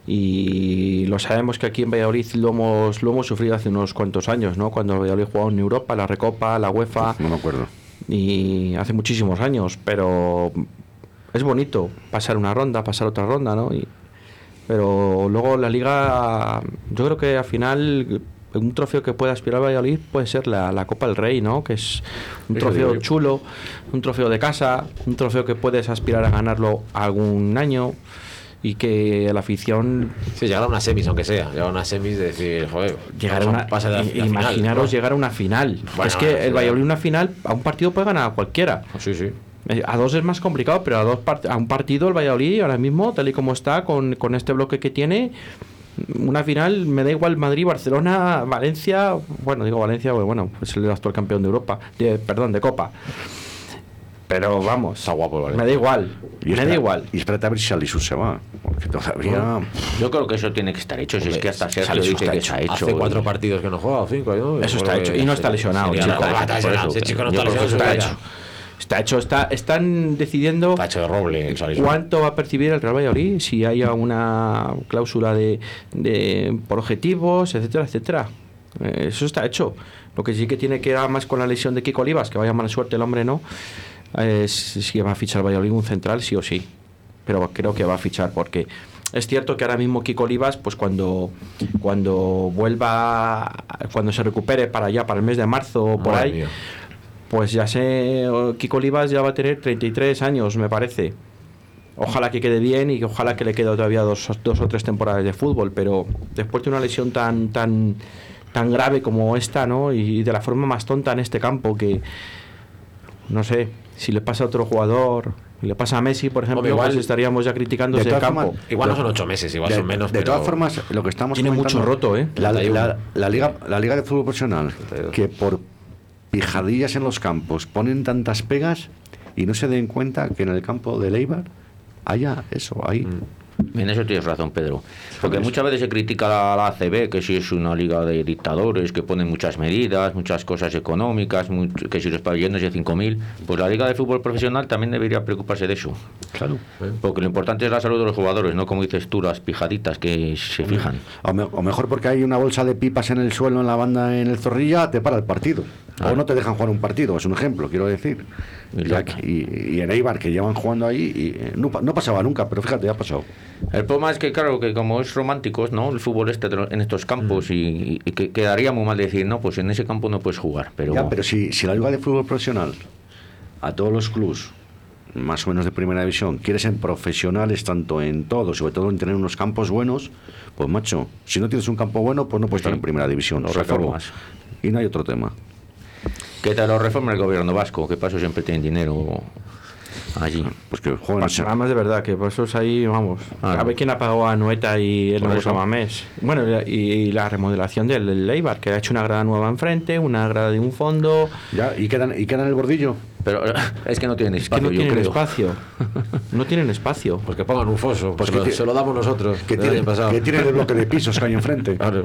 Y lo sabemos que aquí en Valladolid lo hemos, lo hemos sufrido hace unos cuantos años, ¿no? Cuando Valladolid jugaba en Europa, la Recopa, la UEFA, No me acuerdo. y hace muchísimos años, pero es bonito pasar una ronda, pasar otra ronda, ¿no? Y- pero luego la liga, yo creo que al final un trofeo que puede aspirar a Valladolid puede ser la, la Copa del Rey, ¿no? Que es un trofeo chulo, un trofeo de casa, un trofeo que puedes aspirar a ganarlo algún año y que la afición Sí, llegar a una semis, aunque sea. Llegar a una semis de decir, joder, llegar a una de la- final, imaginaros ¿no? llegar a una final. Bueno, es que bueno, el Valladolid una final a un partido puede ganar a cualquiera. Sí, sí. Eh, A dos es más complicado, pero a, dos a un partido el Valladolid ahora mismo, tal y como está, con, con este bloque que tiene, una final, me da igual Madrid, Barcelona, Valencia, bueno, digo Valencia, bueno, es el actual campeón de Europa, de- perdón, de Copa. Pero vamos, Está guapo me da igual, Y me da igual. Y espérate a ver si Alisu se va. Porque todavía. Yo creo que eso tiene que estar hecho, si es que hasta Sergio dice está que hecho. está hecho. Hace cuatro partidos que no juega, o cinco, ¿no? Eso está hecho. Y no está lesionado, chico. Ese no está lesionado. Está hecho. Está están decidiendo de roble cuánto va a percibir el Real Valladolid, si haya una cláusula de, de- por objetivos, etcétera, etcétera. Eh, eso está hecho. Lo que sí que tiene que ir más con la lesión de Kiko Olivas, que vaya mala suerte el hombre, no, es si va a fichar el Valladolid un central, sí o sí. Pero creo que va a fichar porque es cierto que ahora mismo Kiko Olivas, pues cuando, cuando vuelva, cuando se recupere para allá, para el mes de marzo o por Madre ahí, mía. Pues ya sé, Kiko Olivas ya va a tener 33 años, me parece. Ojalá que quede bien y que ojalá que le quede todavía dos, dos o tres temporadas de fútbol, pero después de una lesión tan tan tan grave como esta, ¿no? Y de la forma más tonta en este campo que no sé, si le pasa a otro jugador, le pasa a Messi, por ejemplo, Hombre, igual- pues estaríamos ya criticando ese campo. formas, Igual no son ocho meses, igual de, son menos. de pero- todas formas, lo que estamos Tiene mucho roto, ¿eh? La, 31. la- la liga, la liga de fútbol profesional, que por pijadillas en los campos ponen tantas pegas y no se den cuenta que en el campo de Leibar haya eso, ahí. En eso tienes razón, Pedro. Porque muchas veces se critica a la ACB, que si es una liga de dictadores, que ponen muchas medidas, muchas cosas económicas, much- que si los pabellones de 5.000. Pues la liga de fútbol profesional también debería preocuparse de eso. Claro. Porque lo importante es la salud de los jugadores, no como dices tú, las pijaditas que se fijan. O, me- o mejor porque hay una bolsa de pipas en el suelo en la banda en el Zorrilla, te para el partido. O no te dejan jugar un partido, es un ejemplo, quiero decir. Y en Eibar, que llevan jugando ahí, y, eh, no, pa- no pasaba nunca, pero fíjate, ha pasado. El problema es que, claro, que como es románticos, ¿no? El fútbol este en estos campos Mm. y, y que quedaría muy mal decir, no, pues en ese campo no puedes jugar. Pero, Ya, pero si, si la Liga de Fútbol Profesional, a todos los clubes, más o menos de primera división, quieren ser profesionales tanto en todo, sobre todo en tener unos campos buenos, pues macho, si no tienes un campo bueno, pues no puedes estar en primera división. Lo reformas. Y no hay otro tema. Que te lo reforma el gobierno vasco, que paso siempre tienen dinero allí. Pues que jueguen a Nada más de verdad, que por eso es ahí, vamos. Ah, a ver quién ha pagado a Noeta y el nuevo. Samamés. Bueno, y, y la remodelación del Leibar, que ha hecho una grada nueva enfrente, una grada de un fondo. Ya, ¿y queda, ¿Y queda en el bordillo? Pero es que no tienen Es que espacio, no yo tienen creo. espacio. no tienen espacio. Pues que pongan un foso, pues que ti- se lo damos nosotros. Que el tiene, año pasado. que tiene el bloque de pisos que hay enfrente. Claro.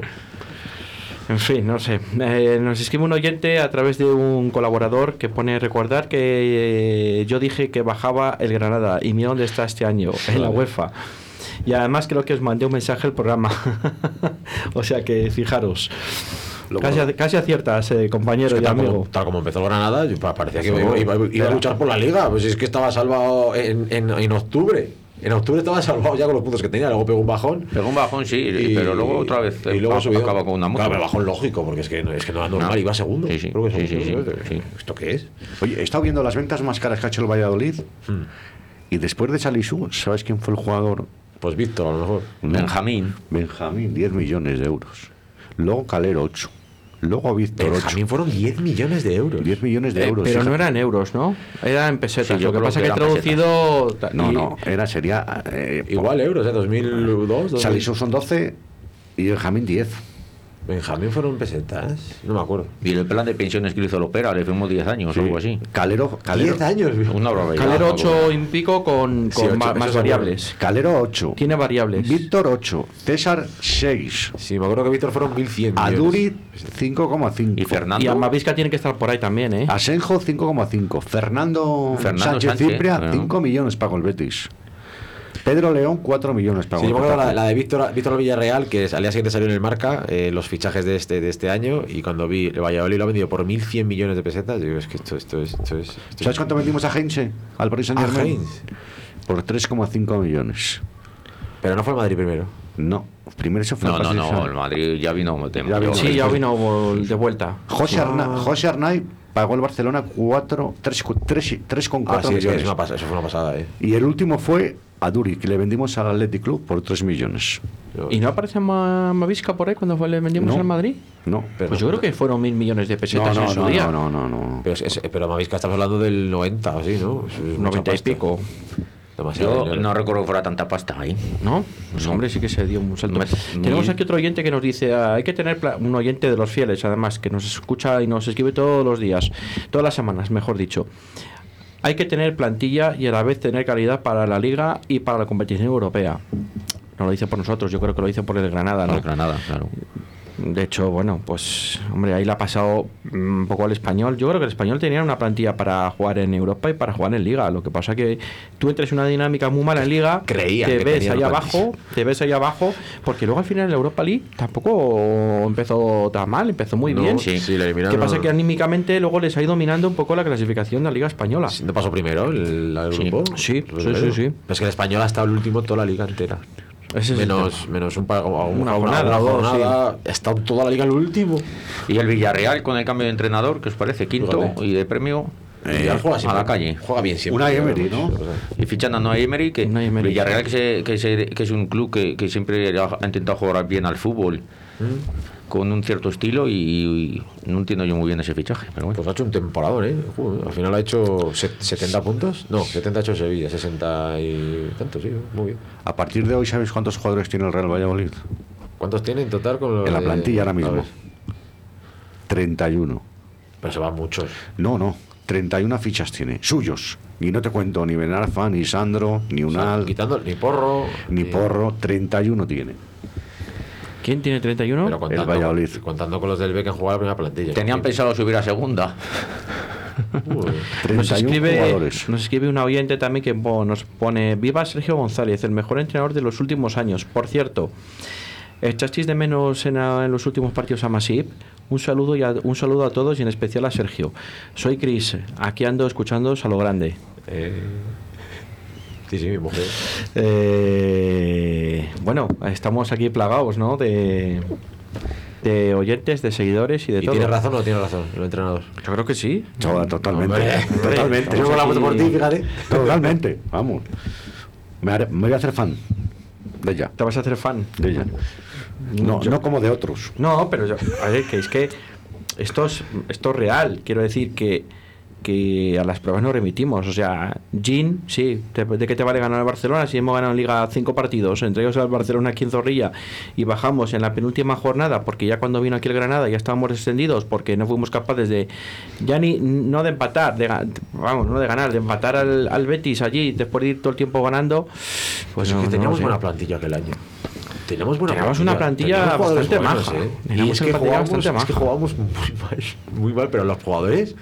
En fin, no sé. Eh, nos escribe un oyente a través de un colaborador que pone recordar que eh, yo dije que bajaba el Granada y mira dónde está este año, en la UEFA. Y además creo que os mandé un mensaje al programa. o sea que fijaros. Lo Casi, bueno. casi aciertas, eh, Es compañero que y tal, amigo. como, tal como empezó el Granada, parecía que iba, iba- iba- iba a luchar por la liga. Pues es que estaba salvado en, en, en octubre. En octubre estaba salvado ya con los puntos que tenía, luego pegó un bajón. Pegó un bajón, sí, pero luego otra vez y luego subió. acaba con una moto. Claro, pero bajón lógico, porque es que no, es que no era normal, No. iba segundo. Sí, sí, Creo que sí, sí, segundo, sí, sí. ¿Esto qué es? Oye, he estado viendo las ventas más caras que ha hecho el Valladolid. Hmm. Y después de Salisu, ¿sabes quién fue el jugador? Pues Víctor, a lo mejor. Benjamín. Benjamín, 10 millones de euros. Luego Calero, 8. Luego Víctor, 8. Benjamín fueron 10 millones de euros. 10 millones de Eh, euros. pero no fíjate. eran euros, ¿no? Eran en pesetas. Sí, yo Lo que pasa que que, traducido. ta- No, no, era, sería. Eh, Igual euros, ¿eh? 2002. 2000. Salisu son 12 y Benjamín 10. Benjamín fueron pesetas. No me acuerdo. Y el plan de pensiones que hizo Lopera, le firmó 10 años o algo así. Calero, Calero, 10 años. Una. Calero 8 y pico con, Sí, con ma- eso más seguro. variables. Calero 8. Tiene variables. Víctor 8. César 6. Sí, me acuerdo que Víctor fueron 1100 millones. Aduri 5,5. Y Fernando. Y Amavisca tiene que estar por ahí también, ¿eh? Asenjo 5,5. Fernando, Fernando Sánchez, Sánchez, Cipria bueno. 5 millones pagó el Betis. Pedro León 4 millones pagó Sí, yo me acuerdo la, la de Víctor, Víctor Villarreal, que al día siguiente salió en el marca eh, los fichajes de este, de este año. Y cuando vi el Valladolid lo ha vendido por 1.100 millones de pesetas, digo, es que esto, esto es. Esto es esto ¿Sabes es- cuánto vendimos a Heinze? Al Paris Saint Ah, Germain. Heinz. Por 3,5 millones. Pero no fue el Madrid primero. No, primero se fue No, no, no, el. Madrid ya vino. de- Ya vino. Sí, ya vino de vuelta. José, Arna- José Arnay pagó el Barcelona 4, 3,4 Ah, sí, eso, millones. es una eso fue una pasada, eh. Y el último fue a Duri, que le vendimos al Athletic Club por 3 millones. ¿Y no aparece Ma- Mavisca por ahí cuando fue- le vendimos No. al Madrid? No, Pero- Pues yo creo que fueron mil millones de no, pesetas no, en su no, día. no, no, no, no. Pero, es- es- pero Mavisca estamos hablando del 90 o así, ¿no? Es mucha 90 y pico. Demasiado Yo dinero. no recuerdo que fuera tanta pasta ahí. ¿No? Pues hombre, sí que se dio un salto. Tenemos aquí otro oyente que nos dice, ah, hay que tener pla- un oyente de los fieles, además, que nos escucha y nos escribe todos los días, todas las semanas, mejor dicho. Hay que tener plantilla y a la vez tener calidad para la liga y para la competición europea. No lo dice por nosotros, yo creo que lo dice por el Granada, ¿no? No, Granada, claro. De hecho, bueno, pues, hombre, ahí le ha pasado un poco al español. Yo creo que el español tenía una plantilla para jugar en Europa y para jugar en Liga. Lo que pasa que tú entres en una dinámica muy mala en Liga, Creían te que ves ahí abajo, te ves ahí abajo, porque luego al final en la Europa League tampoco empezó tan mal, empezó muy No, bien. sí, sí, le eliminaron- ¿Qué pasa? Que anímicamente luego les ha ido dominando un poco la clasificación de la Liga Española. ¿No pasó primero el, el Sí. grupo? Sí, sí, sí, sí. Es que el español ha estado el último toda la liga entera. Ese es el menos, menos un par, Una una, jornada una jornada. Estado toda la liga el último. Y el Villarreal con el cambio de entrenador, ¿qué os parece? Quinto Fíjate. y de premio Villarreal juega a la calle. Juega bien siempre. Una Emery, ¿no? Y fichan a Noah Emery, que Emery. Villarreal que, se- que, se- que es un club que, que siempre ha intentado jugar bien al fútbol con un cierto estilo y, y no entiendo yo muy bien ese fichaje, pero bueno. Pues ha hecho un temporador, ¿eh? Joder, al final ha hecho set- 70 puntos. No, 70 ha hecho Sevilla, 60 y tanto, sí, muy bien. A partir de hoy, ¿sabéis cuántos jugadores tiene el Real Valladolid? ¿Cuántos tiene en total con En la de- plantilla ahora mismo. ver, 31. Pero se van muchos. No, no. 31 fichas tiene, suyos. Y no te cuento ni Benarfa, ni Sandro, ni O sea, Unal, quitando ni Porro, ni Porro. 31 tiene. ¿Quién tiene 31? Pero contando, Valladolid. contando con los del B que han jugado la primera plantilla. Tenían pensado subir a segunda. Joder. 31 Nos escribe, jugadores. nos escribe un oyente también que nos pone Viva Sergio González, el mejor entrenador de los últimos años. Por cierto, ¿echasteis de menos en, a- en los últimos partidos a Masip? Un saludo, y a, un saludo a todos y en especial a Sergio. Soy Cris, aquí ando escuchándoos a lo grande. Eh, sí, sí, mi mujer. Eh, bueno, estamos aquí plagados, ¿no? De, de oyentes, de seguidores y de ¿Y todo. tiene razón o no tiene razón el entrenador? Yo creo que sí. No, totalmente. Hombre. totalmente. Yo voto por ti, fíjate. Totalmente. Vamos. Me, haré- me voy a hacer fan de ella. ¿Te vas a hacer fan? De ella. No, no como de otros. No, pero yo, a ver, que es que esto es, esto es real. Quiero decir que, que a las pruebas nos remitimos. O sea, Jean, sí, ¿de qué te vale ganar el Barcelona si hemos ganado en Liga cinco partidos? Entre ellos al Barcelona aquí en Zorrilla y bajamos en la penúltima jornada porque ya cuando vino aquí el Granada ya estábamos extendidos porque no fuimos capaces de, ya ni, no de empatar, de, vamos, no de ganar, de empatar al, al Betis allí después de ir todo el tiempo ganando. Pues Pues no, es que teníamos buena plantilla aquel año. Teníamos buena Teníamos una plantilla bastante buenos, maja. ¿eh? Y es que, plantilla jugábamos, bastante es que maja. jugábamos muy mal, muy mal, pero los jugadores.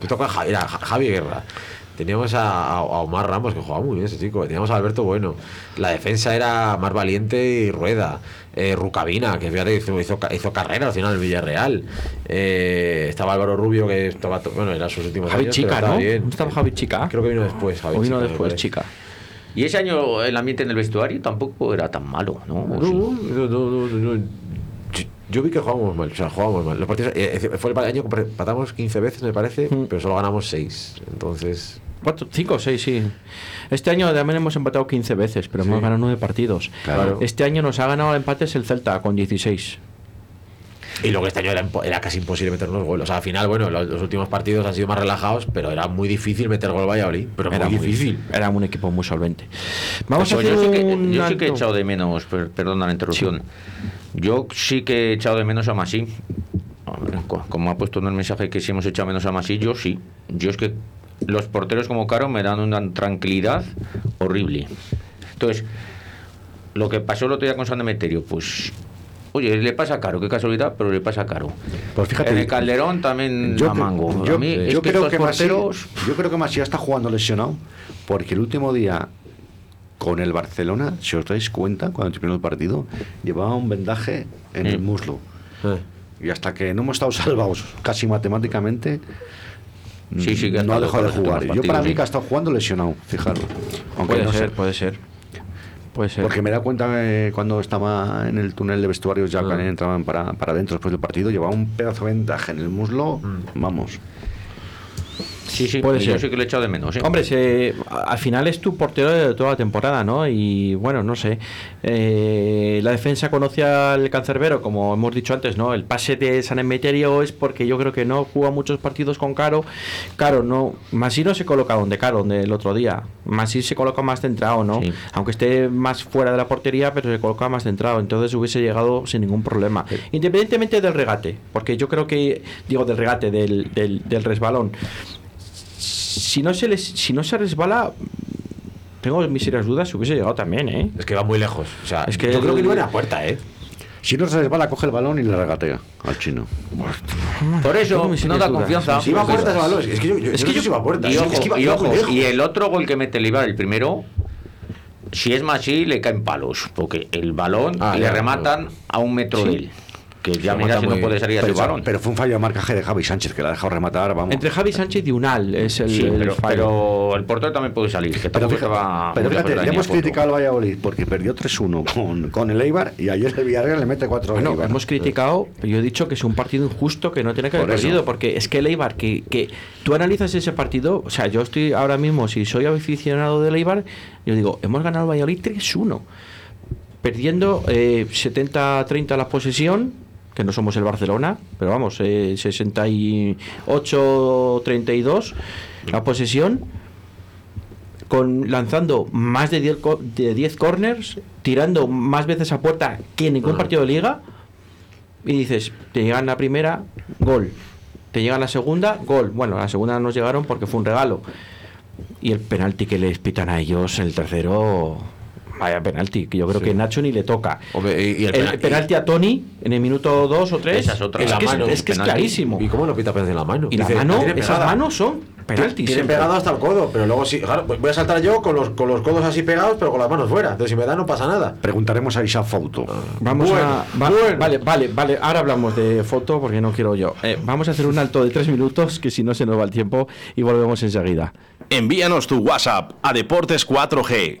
Me toca Javi, Javi Guerra. Teníamos a, a Omar Ramos, que jugaba muy bien ese chico. Teníamos a Alberto Bueno. La defensa era más valiente y rueda. Eh, Rucabina, que fíjate, hizo, hizo, ca- hizo carrera al final en Villarreal. Eh, estaba Álvaro Rubio, que estaba. Bueno, era sus últimos Javi años. Chica, pero estaba ¿no? bien. ¿No estaba Javi Chica? Creo que vino después, Javi O vino Chica, después. Chica. Y ese año el ambiente en el vestuario tampoco era tan malo, ¿no? ¿O No, sí? no, no, no, no, no. Yo- Yo vi que jugábamos mal, o sea, jugábamos mal. Los partidos, eh, fue el año que empatamos 15 veces, me parece, Mm. pero solo ganamos 6. Entonces, Cuatro, cinco o seis, sí. Este año también hemos empatado 15 veces, pero hemos ganado nueve partidos. Claro. Este año nos ha ganado el empate es el Celta con 16. y luego este año era, era casi imposible meter unos goles. O sea, al final, bueno, los, los últimos partidos han sido más relajados, pero era muy difícil meter gol Valladolid. Pero Era muy difícil. Era un equipo muy solvente. Vamos a hacer yo, sí que, un yo sí que he echado de menos, per- perdona la interrupción. Yo sí que he echado de menos a Masí. Como ha puesto en el mensaje que si hemos echado menos a Masí, yo sí. Yo es que los porteros como Caro me dan una tranquilidad horrible. Entonces, lo que pasó el otro día con San Demeterio, pues. Oye, le pasa Caro, qué casualidad, pero le pasa Caro. Pues fíjate, en el Calderón también Yo, a Mango. yo- a mí, es yo que creo que Masí, porteros. yo creo que Masí está jugando lesionado porque el último día con el Barcelona, si os dais cuenta, cuando terminó el partido, llevaba un vendaje en el Mm. muslo. Eh. Y hasta que no hemos estado salvados casi matemáticamente, Sí, sí, que no ha dejado de jugar. Yo para mí que ha estado jugando lesionado, fijaros. Aunque Puede no ser, sé. puede ser. Puede ser. Porque me da cuenta que cuando estaba en el túnel de vestuarios ya Ah. que entraban para, para adentro después del partido, llevaba un pedazo de ventaja en el muslo, Mm. vamos. Sí, sí, Puede yo ser. sí que le he echado de menos. ¿eh? Hombre, se- al final es tu portero de toda la temporada, ¿no? Y bueno, no sé. Eh, la defensa conoce al cancerbero, como hemos dicho antes, ¿no? El pase de San Emeterio es porque yo creo que no juega muchos partidos con Caro. Caro, no. Masí no se coloca donde Caro, donde el otro día. Masí se coloca más centrado, ¿no? Sí. Aunque esté más fuera de la portería, pero se coloca más centrado. Entonces hubiese llegado sin ningún problema. Independientemente del regate, porque yo creo que, digo, del regate, del, del, del resbalón si no se les, si no se resbala tengo mis serias dudas si hubiese llegado también eh Es que va muy lejos. O sea, Es que yo creo que no era puerta, ¿eh? Si no se resbala, coge el balón y le regatea al chino. Por eso no da confianza. Si iba a porque- puerta ese balón. Es que yo, yo, Es que yo- si iba a puerta. Y es ojo, que iba- y, ojo, el otro gol que mete el Ibar, el primero, si es más así, le caen palos. Porque el balón Ah, le ya, rematan a un metro de él. Que ya mira remata si no muy puede salir a Pero, ese balón. pero fue un fallo de marcaje de Javi Sánchez que la ha dejado rematar, vamos. entre Javi Sánchez y Unal es el, Sí, el pero, fallo. pero el portero también puede salir. Que Pero fíjate, pero muy hemos criticado al Valladolid porque perdió 3-1 con, con el Eibar y ayer el Villarreal le mete 4 bueno, al hemos criticado, pero yo he dicho que es un partido injusto que no tiene que haber Por eso. perdido, porque es que el Eibar, que, que tú analizas ese partido, o sea, yo estoy ahora mismo, si soy aficionado del Eibar, yo digo, hemos ganado al Valladolid 3-1, perdiendo eh, 70-30 la posesión, que no somos el Barcelona, pero vamos, eh, 68-32 la posesión, con lanzando más de 10 co- de 10 corners, tirando más veces a puerta que en ningún partido de liga. Y dices, te llegan la primera, gol. Te llega la segunda, gol. Bueno, la segunda no nos llegaron porque fue un regalo. Y el penalti que les pitan a ellos, el tercero, vaya penalti, que yo creo que Nacho ni le toca. Hombre, y- y el el, penal- penalti a Tony en el minuto 2 o 3. Esa es otra. Es, En la que, es- mano, es que es clarísimo. ¿Y cómo lo pita penalti en la mano? Y la Dice, mano, esas manos son penaltis. Tiene siempre. pegado hasta el codo, pero luego sí. Claro, voy a saltar yo con los, con los codos así pegados, pero con las manos fuera. Entonces, si me da, no pasa nada. Preguntaremos a Isa Fauto. Vamos Bueno, a. va- bueno. Vale, vale, vale. Ahora hablamos de foto porque no quiero yo. Eh, vamos a hacer un alto de tres minutos que si no se nos va el tiempo y volvemos enseguida. Envíanos tu WhatsApp a Deportes 4G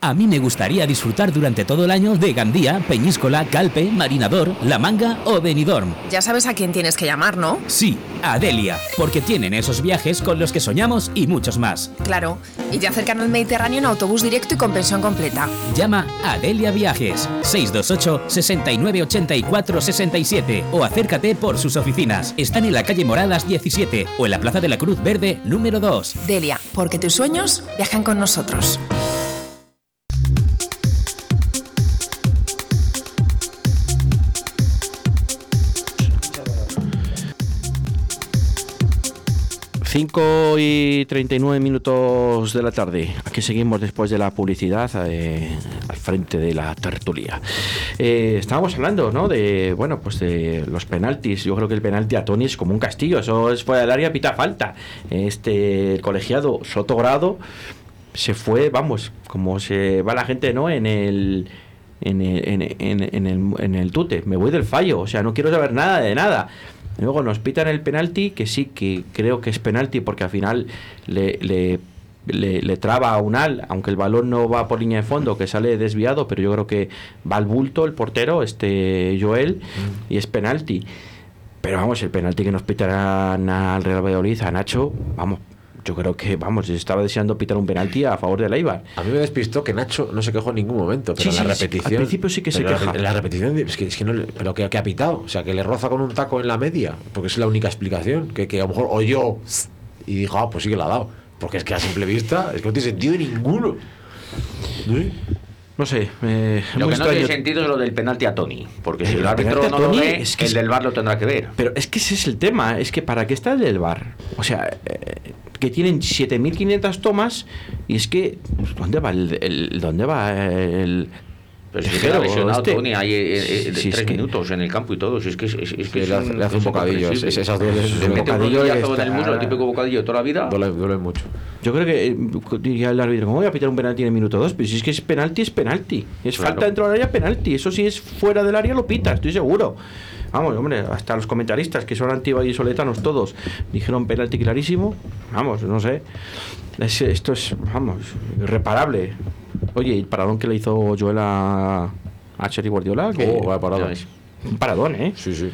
A mí me gustaría disfrutar durante todo el año de Gandía, Peñíscola, Calpe, Marinador, La Manga o Benidorm. Ya sabes a quién tienes que llamar, ¿no? Sí, a Delia, porque tienen esos viajes con los que soñamos y muchos más. Claro, y te acercan al Mediterráneo en autobús directo y con pensión completa. Llama a Delia Viajes 628 69 84 67 o acércate por sus oficinas. Están en la calle Moradas 17 o en la Plaza de la Cruz Verde número 2. Delia, porque tus sueños viajan con nosotros. Cinco y 39 minutos de la tarde. Aquí seguimos después de la publicidad eh, al frente de la tertulia. Eh, estábamos hablando, ¿no? De, bueno, pues de los penaltis. Yo creo que el penalti a Tony es como un castillo. Eso es fuera del área, pita falta. Este el colegiado Soto Grado se fue, vamos, como se va la gente, ¿no? En el en el, en- en el, en el tute. Me voy del fallo. O sea, no quiero saber nada de nada. Luego nos pitan el penalti, que sí, que creo que es penalti porque al final le, le, le- le traba a Unal, aunque el balón no va por línea de fondo, que sale desviado, pero yo creo que va al bulto el portero, este Joel, y es penalti. Pero vamos, el penalti que nos pitarán al Real Valladolid, a Nacho, vamos, yo creo que, vamos, estaba deseando pitar un penalti a favor del Eibar. A mí me despistó que Nacho no se quejó en ningún momento, pero Sí, en la sí, sí, repetición. al principio sí que se queja. En la repetición, es que, es que no pero que, que ha pitado, o sea, que le roza con un taco en la media, porque es la única explicación. Que, que a lo mejor oyó y dijo, ah, pues sí que la ha dado. Porque es que a simple vista, es que no tiene sentido ninguno. ¿Sí? No sé, eh, Lo que no tiene sentido es lo del penalti a Tony, porque si El el árbitro no lo ve, es que el del bar lo tendrá que ver. Pero es que ese es el tema, es que ¿para qué está el del bar? O sea, eh, que tienen 7.500 tomas y es que pues, ¿dónde va el, el- dónde va el Pero si queda lesionado este? Tony ahí eh, eh, Sí, tres minutos en el campo y todo, si es que es, es- es que le hace- le hace un bocadillo, es- esas dos Se un mete un bocadillo en el está- muslo, el típico bocadillo toda la vida. Duele, duele mucho. Yo creo que eh, diría el árbitro, ¿cómo voy a pitar un penalti en el minuto 2? Pero si es que es penalti, es penalti. Es Claro. falta dentro del área, penalti. Eso sí es fuera del área, lo pita, estoy seguro. Vamos, hombre, hasta los comentaristas, que son antivallisoletanos todos, dijeron penalti clarísimo. Vamos, no sé. Es- esto es, vamos, irreparable. Oye, el paradón que le hizo Joel a, a Cheri Guardiola, que Oh, vaya parada. Ya ves. un paradón, ¿eh? Sí, sí.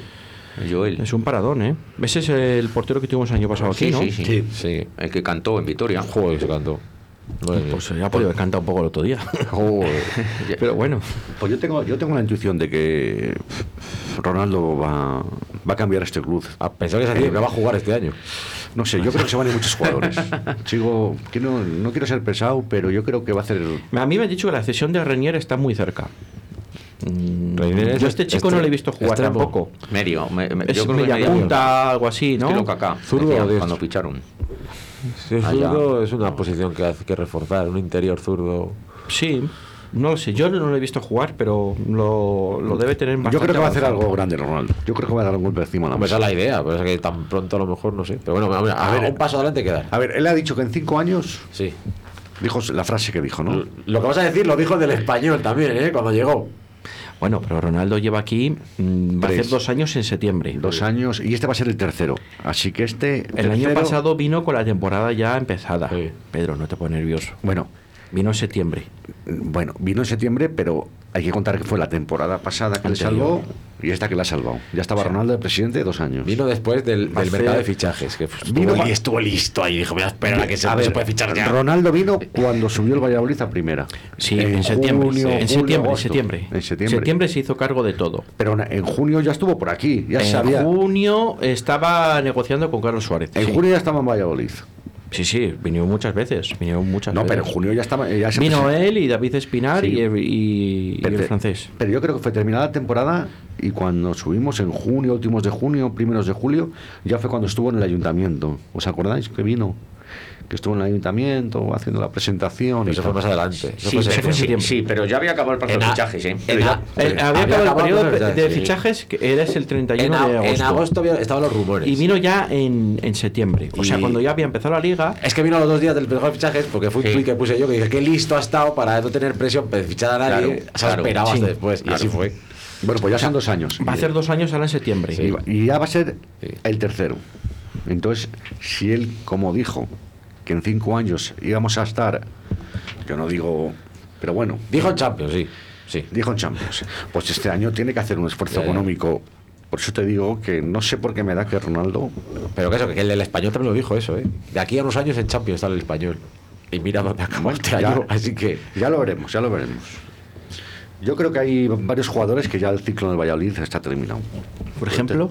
Joel. Es un paradón, ¿eh? Ese es el portero que tuvimos el año pasado aquí, ¿no? sí, sí, Sí, sí. El que cantó en Vitoria. Joder, se cantó. Mía. Pues ya podido haber cantado un poco el otro día. Joder. Pero bueno. Pues yo tengo, yo tengo la intuición de que Ronaldo va, va a cambiar este club. A pensar que, se que va a jugar este año. No sé, yo creo que se van a ir muchos jugadores. Sigo, que no, no quiero ser pesado, pero yo creo que va a hacer. A mí me han dicho que la cesión de Renier está muy cerca. Mm, Reinier es Yo a este chico no le he visto jugar extremo. tampoco. Medio. me- me- Es yo creo que media media punta, algo así, ¿no? Estilo Kaká, Zurdo cuando ficharon. Sí, Allá. zurdo es una posición que hay que reforzar, un interior zurdo. Sí, no lo sé. Yo no lo he visto jugar, pero lo, lo debe tener Yo bastante creo que va a hacer algo grande Ronaldo. Yo creo que va a dar un golpe encima la Hombre, esa mesa. es la idea, pero es que tan pronto a lo mejor no sé. Pero bueno, a ver, a ver, un paso adelante que dar. A ver, él ha dicho que en cinco años, Sí. dijo la frase que dijo, ¿no? Lo que vas a decir lo dijo el del español también, ¿eh? Cuando llegó. Bueno, pero Ronaldo lleva aquí, mm, va a hacer dos años en septiembre. Dos años, y este va a ser el tercero. Así que este. El año pasado vino con la temporada ya empezada. Sí. Pedro, no te pones nervioso. Bueno, Vino en septiembre. bueno, vino en septiembre, pero hay que contar que fue la temporada pasada que le salvó y esta que la ha salvado. Ya estaba Ronaldo de presidente dos años. Vino después del, mercado de fichajes. Que estuvo, Vino cua- estuvo listo ahí. Dijo, voy a esperar a que se, A puede fichar ya. Ronaldo vino cuando subió el Valladolid a primera. Sí, en, septiembre. junio, en septiembre, en septiembre. En septiembre. se hizo cargo de todo. Pero en junio ya estuvo por aquí. Ya en sabía. junio estaba negociando con Carlos Suárez. En sí. junio ya estaba en Valladolid. Sí, sí, vino muchas veces. Vino muchas No, veces. pero en junio ya estaba. Ya se Vino presentó. él y David Espinar Sí. y, el- y francés. Pero yo creo que fue terminada la temporada y cuando subimos en junio, últimos de junio, primeros de julio, ya fue cuando estuvo en el ayuntamiento. ¿Os acordáis que vino? Que estuvo en el ayuntamiento haciendo la presentación. y Eso fue más adelante. Sí, pero ya había acabado el plazo En de fichajes, ¿eh? Había había acabado el periodo de, de fichajes que era el 31 En, a- de agosto. en agosto había- estaban los rumores. Y vino ya en, en septiembre. O sea, cuando ya había empezado la liga. Es que vino los dos días del mejor fichajes porque fue un Sí. tweet que puse yo que dije qué listo ha estado para no tener presión de fichar a nadie. Claro, se claro, esperaba hasta después. Y así fue. Bueno, pues ya son dos años. Va a hacer dos años ahora en septiembre. Y, ya va a ser el tercero. Entonces, si él, como dijo, que en cinco años íbamos a estar, yo no digo, pero bueno, Dijo en Champions, sí. Sí. dijo en Champions, pues este año tiene que hacer un esfuerzo Ya, ya. económico. Por eso te digo que no sé por qué me da que Ronaldo Pero que eso, que el del español también lo dijo eso, ¿eh? De aquí a unos años en Champions está el español. Y mira dónde acabó Bueno, este ya- año. Así que. Ya lo veremos, ya lo veremos. Yo creo que hay varios jugadores que ya el ciclo del Valladolid está terminado. Por ejemplo,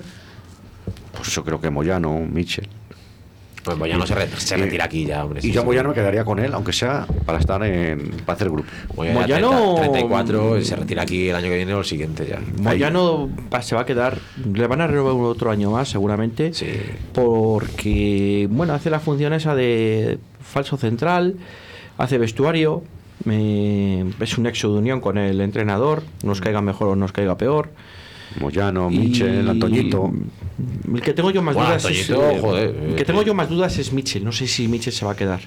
Pues yo creo que Moyano, Michel. Bueno, ya no se, re- se retira aquí ya, hombre. Y sí, yo sí. Moyano me quedaría con él, aunque sea para estar en. para hacer grupo. Moyano, Moyano- 30, 34, y se retira aquí el año que viene o el siguiente ya. Moyano va- se va a quedar. Le van a renovar otro año más, seguramente. Sí. Porque, bueno, hace la función esa de falso central, hace vestuario. me- es un nexo de unión con el entrenador, nos caiga mejor o nos caiga peor. Moyano, Y- Michel, Antoñito. El que tengo yo más Bueno, dudas es. Antoñito, eh, joder, el eh, que tengo yo más dudas es Michel. No sé si Michel se va a quedar.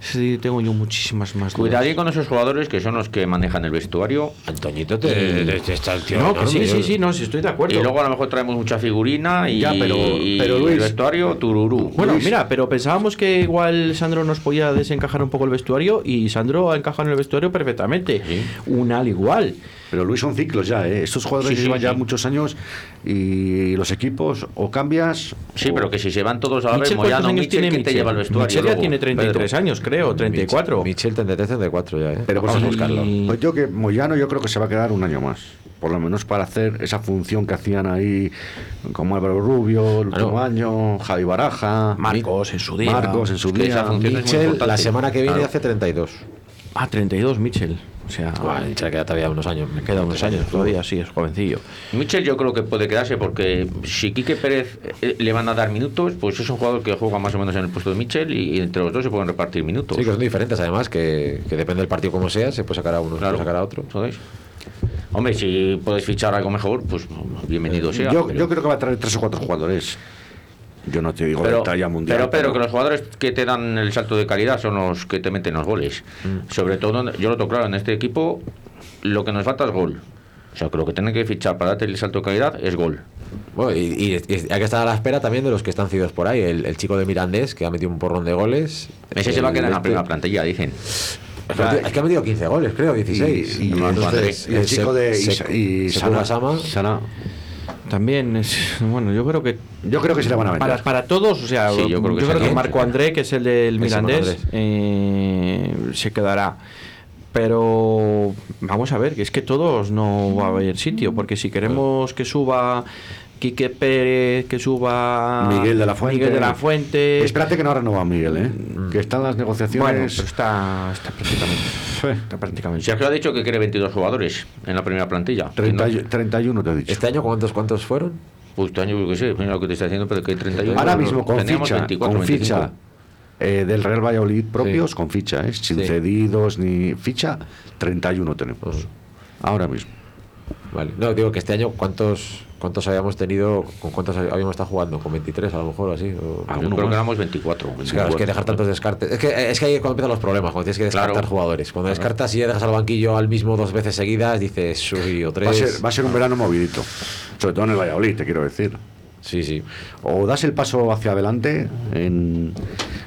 Sí, tengo yo muchísimas más dudas. Cuidadí con esos jugadores que son los que manejan el vestuario. Antoñito te, Y- te- te está el tío No, que sí, sí, sí, no, sí, estoy de acuerdo. Y luego a lo mejor traemos mucha figurina y, Ya, pero- y pero, el Luis- vestuario tururú. Bueno, mira, pero pensábamos que igual Sandro nos podía desencajar un poco el vestuario y Sandro ha encajado en el vestuario perfectamente. Un al igual. Pero Luis son ciclos ya, ¿eh? Estos jugadores Sí, que sí, llevan ya muchos años y los equipos o cambias. Sí, o- pero que si se van todos a la vez, Michel, ¿cuántos Moyano, años Michel, tiene ¿quién te Michel? lleva el vestuario? Michel ya luego? tiene 33 Pedro. años, creo, 34. Michel 33, 34 ya, ¿eh? Pero vamos a pues, buscarlo. Pues yo que Moyano yo creo que se va a quedar un año más. Por lo menos para hacer esa función que hacían ahí como Álvaro Rubio, el Ah, no. último año, Javi Baraja, Marcos en su día. Marcos en su Es que esa día. Michel, la semana que viene Claro. hace 32. Ah, 32, Michel. O sea, Bueno, Michel queda todavía unos años. me queda unos años todavía, sí, es jovencillo. Michel yo creo que puede quedarse porque si Quique Pérez eh, le van a dar minutos, pues es un jugador que juega más o menos en el puesto de Michel y, entre los dos se pueden repartir minutos. Sí, que son diferentes además, que, que depende del partido como sea, se puede sacar a uno, se Claro. puede sacar a otro. Hombre, si podéis fichar algo mejor, pues bienvenido sea. Yo, pero- yo creo que va a traer tres o cuatro jugadores. Yo no te digo pero, de talla mundial. pero Pedro, que los jugadores que te dan el salto de calidad son los que te meten los goles. Mm. Sobre todo, yo lo tengo claro, en este equipo lo que nos falta es gol. O sea, que lo que tienen que fichar para darte el salto de calidad es gol. Bueno, y, y- y hay que estar a la espera también de los que están cedidos por ahí. El, el chico de Mirandés, que ha metido un porrón de goles. Ese se va a quedar en la El- primera plantilla, dicen. Es que ha metido- es que ha metido 15 goles, creo, 16. Y- y- Entonces, y el chico de. Sana. También es. Bueno, yo creo que. Yo creo que se le van a vender. Para, para todos, o sea, Sí, yo creo que sí. Marco André, que es el del Mirandés, eh, se quedará. Pero vamos a ver, que es que todos no va a haber sitio, porque si queremos que suba Quique Pérez, que suba Miguel de la Fuente. Miguel de la Fuente. Espérate que no ha renovado Miguel, ¿eh? Mm. Que están las bueno, negociaciones. pero está, está prácticamente. Está prácticamente. Sergio ha dicho que quiere 22 jugadores en la primera plantilla. 30 Y y- no- 31 te he dicho. ¿Este año cuántos, cuántos fueron? Pues este año, yo qué sé, mira lo que te está diciendo, pero que hay 31. Ahora mismo con ficha, 24, con 25. ficha eh, del Real Valladolid propios, Sí. con ficha, ¿eh? sin Sí. cedidos ni ficha, 31 tenemos. Ahora mismo. Vale. No, digo que este año, ¿cuántos cuántos habíamos tenido? ¿Con cuántos habíamos estado jugando? ¿Con 23 a lo mejor o así? O- Alguno creo que éramos 24. Es que, claro, es que dejar tantos descartes. Es que, es que ahí es cuando empiezan los problemas, cuando tienes que descartar Claro. jugadores. Cuando descartas y ya dejas al banquillo al mismo dos veces seguidas, dices, uy, o tres. Va a, ser, va a ser un verano movidito. Sobre todo en el Valladolid, te quiero decir. Sí, sí. O das el paso hacia adelante en,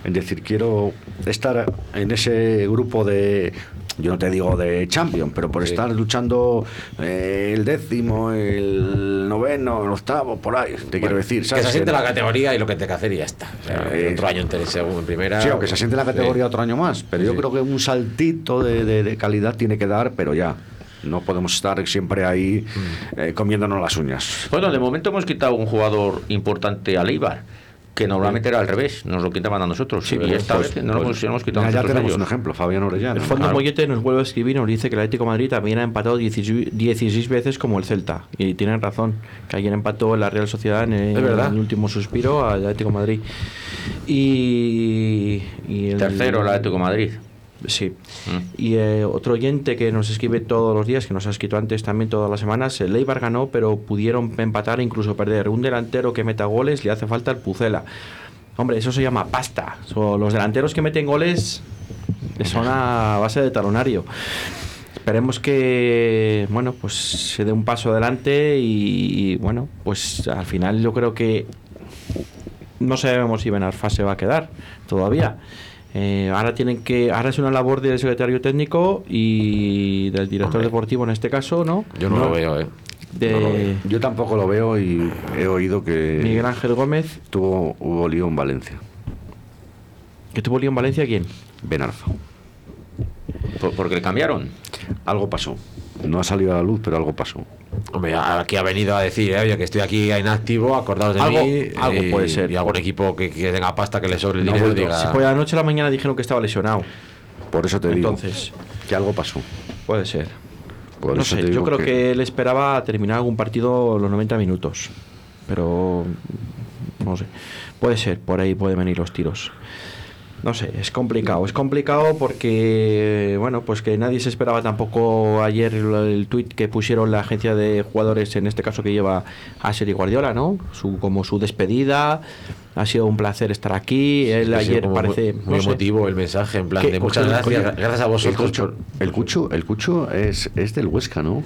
en decir, quiero estar en ese grupo de, yo no te digo de champion, pero por Sí. estar luchando eh, el décimo, el noveno, el octavo, por ahí, te quiero decir. Que se siente En- la categoría y lo que te que hacer y ya está. O sea, Eh, otro año en segundo, en primera. Sí, aunque se siente la categoría Sí. otro año más, pero yo Sí. creo que un saltito de, de- de calidad tiene que dar, pero ya. No podemos estar siempre ahí Mm. eh, comiéndonos las uñas. Bueno, de momento hemos quitado un jugador importante a Leibar, que normalmente era al revés, nos lo quitaban a nosotros. Sí, y pues, esta pues, vez no lo hemos, hemos quitado Ya, tenemos ellos. un ejemplo, Fabián Orellana. El Fondo Claro. Mollete nos vuelve a escribir, nos dice que el Atlético de Madrid también ha empatado 16, 16 veces como el Celta. Y tienen razón, que ayer empató la Real Sociedad en el, Es verdad. en el último suspiro al Atlético de Madrid. Y, y el Tercero, el Atlético de Madrid. Sí. Mm. Y eh, otro oyente que nos escribe todos los días, que nos ha escrito antes también todas las semanas, el Eibar ganó, pero pudieron empatar e incluso perder. Un delantero que meta goles le hace falta el Pucela. Hombre, eso se llama pasta. So, los delanteros que meten goles son a base de talonario. Esperemos que, bueno, pues se dé un paso adelante y, bueno, pues al final yo creo que no sabemos si Benarfa se va a quedar todavía. Eh, ahora tienen que, ahora es una labor del secretario técnico y del director deportivo en este caso, ¿no? Yo no, lo veo, ¿eh? De No lo veo. Yo tampoco lo veo y he oído que Miguel Ángel Gómez, tuvo, hubo lío en Valencia. que tuvo lío en Valencia, ¿quién? Benarfa. Por- porque le cambiaron. Algo pasó. No ha salido a la luz, pero algo pasó. Hombre, aquí ha venido a decir, eh, oye, que estoy aquí inactivo, acordaos de Algo- mí. algo y- puede ser. Y algún equipo que, que tenga pasta que le sobre el No dinero diga. Si por la noche a la mañana dijeron que estaba lesionado. Por eso te digo Entonces, que algo pasó. puede ser. Por no sé, yo creo que... él esperaba terminar algún partido los 90 minutos. Pero no sé. Puede ser, por ahí pueden venir los tiros. No sé, es complicado. Es complicado porque, bueno, pues que nadie se esperaba tampoco ayer el, el tuit que pusieron la agencia de jugadores, en este caso que lleva a Seri Guardiola, ¿no? Su, como su despedida. Ha sido un placer estar aquí. Él ayer parece. Muy, muy no sé, emotivo el mensaje, en plan de muchas Oye, gracias, gracias a El vosotros. Cucho, por- el Cucho, el Cucho es, es del Huesca, ¿no?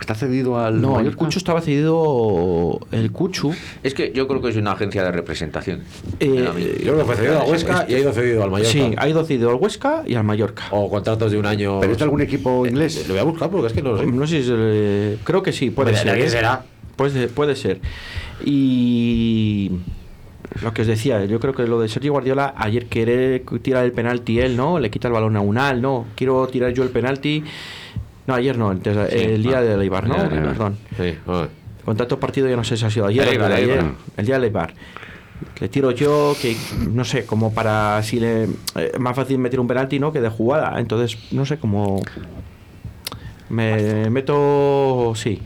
Está cedido al No, el Mallorca. Cucho estaba cedido. El Cuchu. Es que yo creo que es una agencia de representación. eh. Yo creo que fue cedido a Huesca y ha ido cedido al Mallorca. Sí, ha ido cedido al Huesca y al Mallorca. O contratos de un año. ¿Pero es de algún equipo inglés? Lo voy a buscar porque es que no lo sé. No sé si eh, creo que sí, puede ser. ¿de quién ¿eh? será? Puede, puede ser. Y lo que os decía, yo creo que lo de Sergio Guardiola, ayer quiere tirar el penalti él, ¿no? Le quita el balón a Unal, no, quiero tirar yo el penalti. No, ayer no, el, el día de Eibar, ¿no? De Eibar. Perdón. Sí, joder. Con tanto partido ya no sé si ha sido ayer El o el, Eibar, ayer, el día del Eibar. Le tiro yo, que no sé, como para si le eh, más fácil meter un penalti, ¿no? Que de jugada. Entonces, no sé cómo me meto, sí,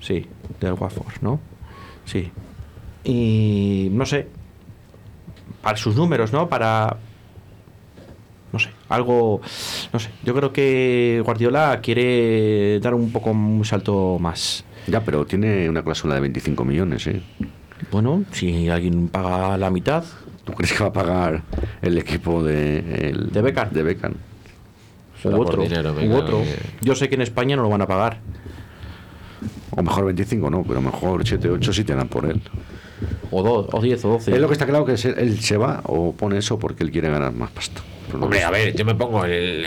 sí, del Watford, ¿no? Sí. Y no sé, para sus números, ¿no? Para no sé, algo, no sé. Yo creo que Guardiola quiere dar un poco un salto más. Ya, pero tiene una cláusula de 25 millones, ¿eh? Bueno, si alguien paga la mitad, ¿Tú crees que va a pagar el equipo de, el- De Beckham. De Beckham. U otro, dinero, u otro. en- Yo sé que en España no lo van a pagar. O mejor 25, no, pero mejor 7, 8 sí te dan por él. O, dos, o 10 o 12. Es lo que está claro que es- él se va o pone eso porque él quiere ganar más pasta. Hombre, a ver, yo me pongo el.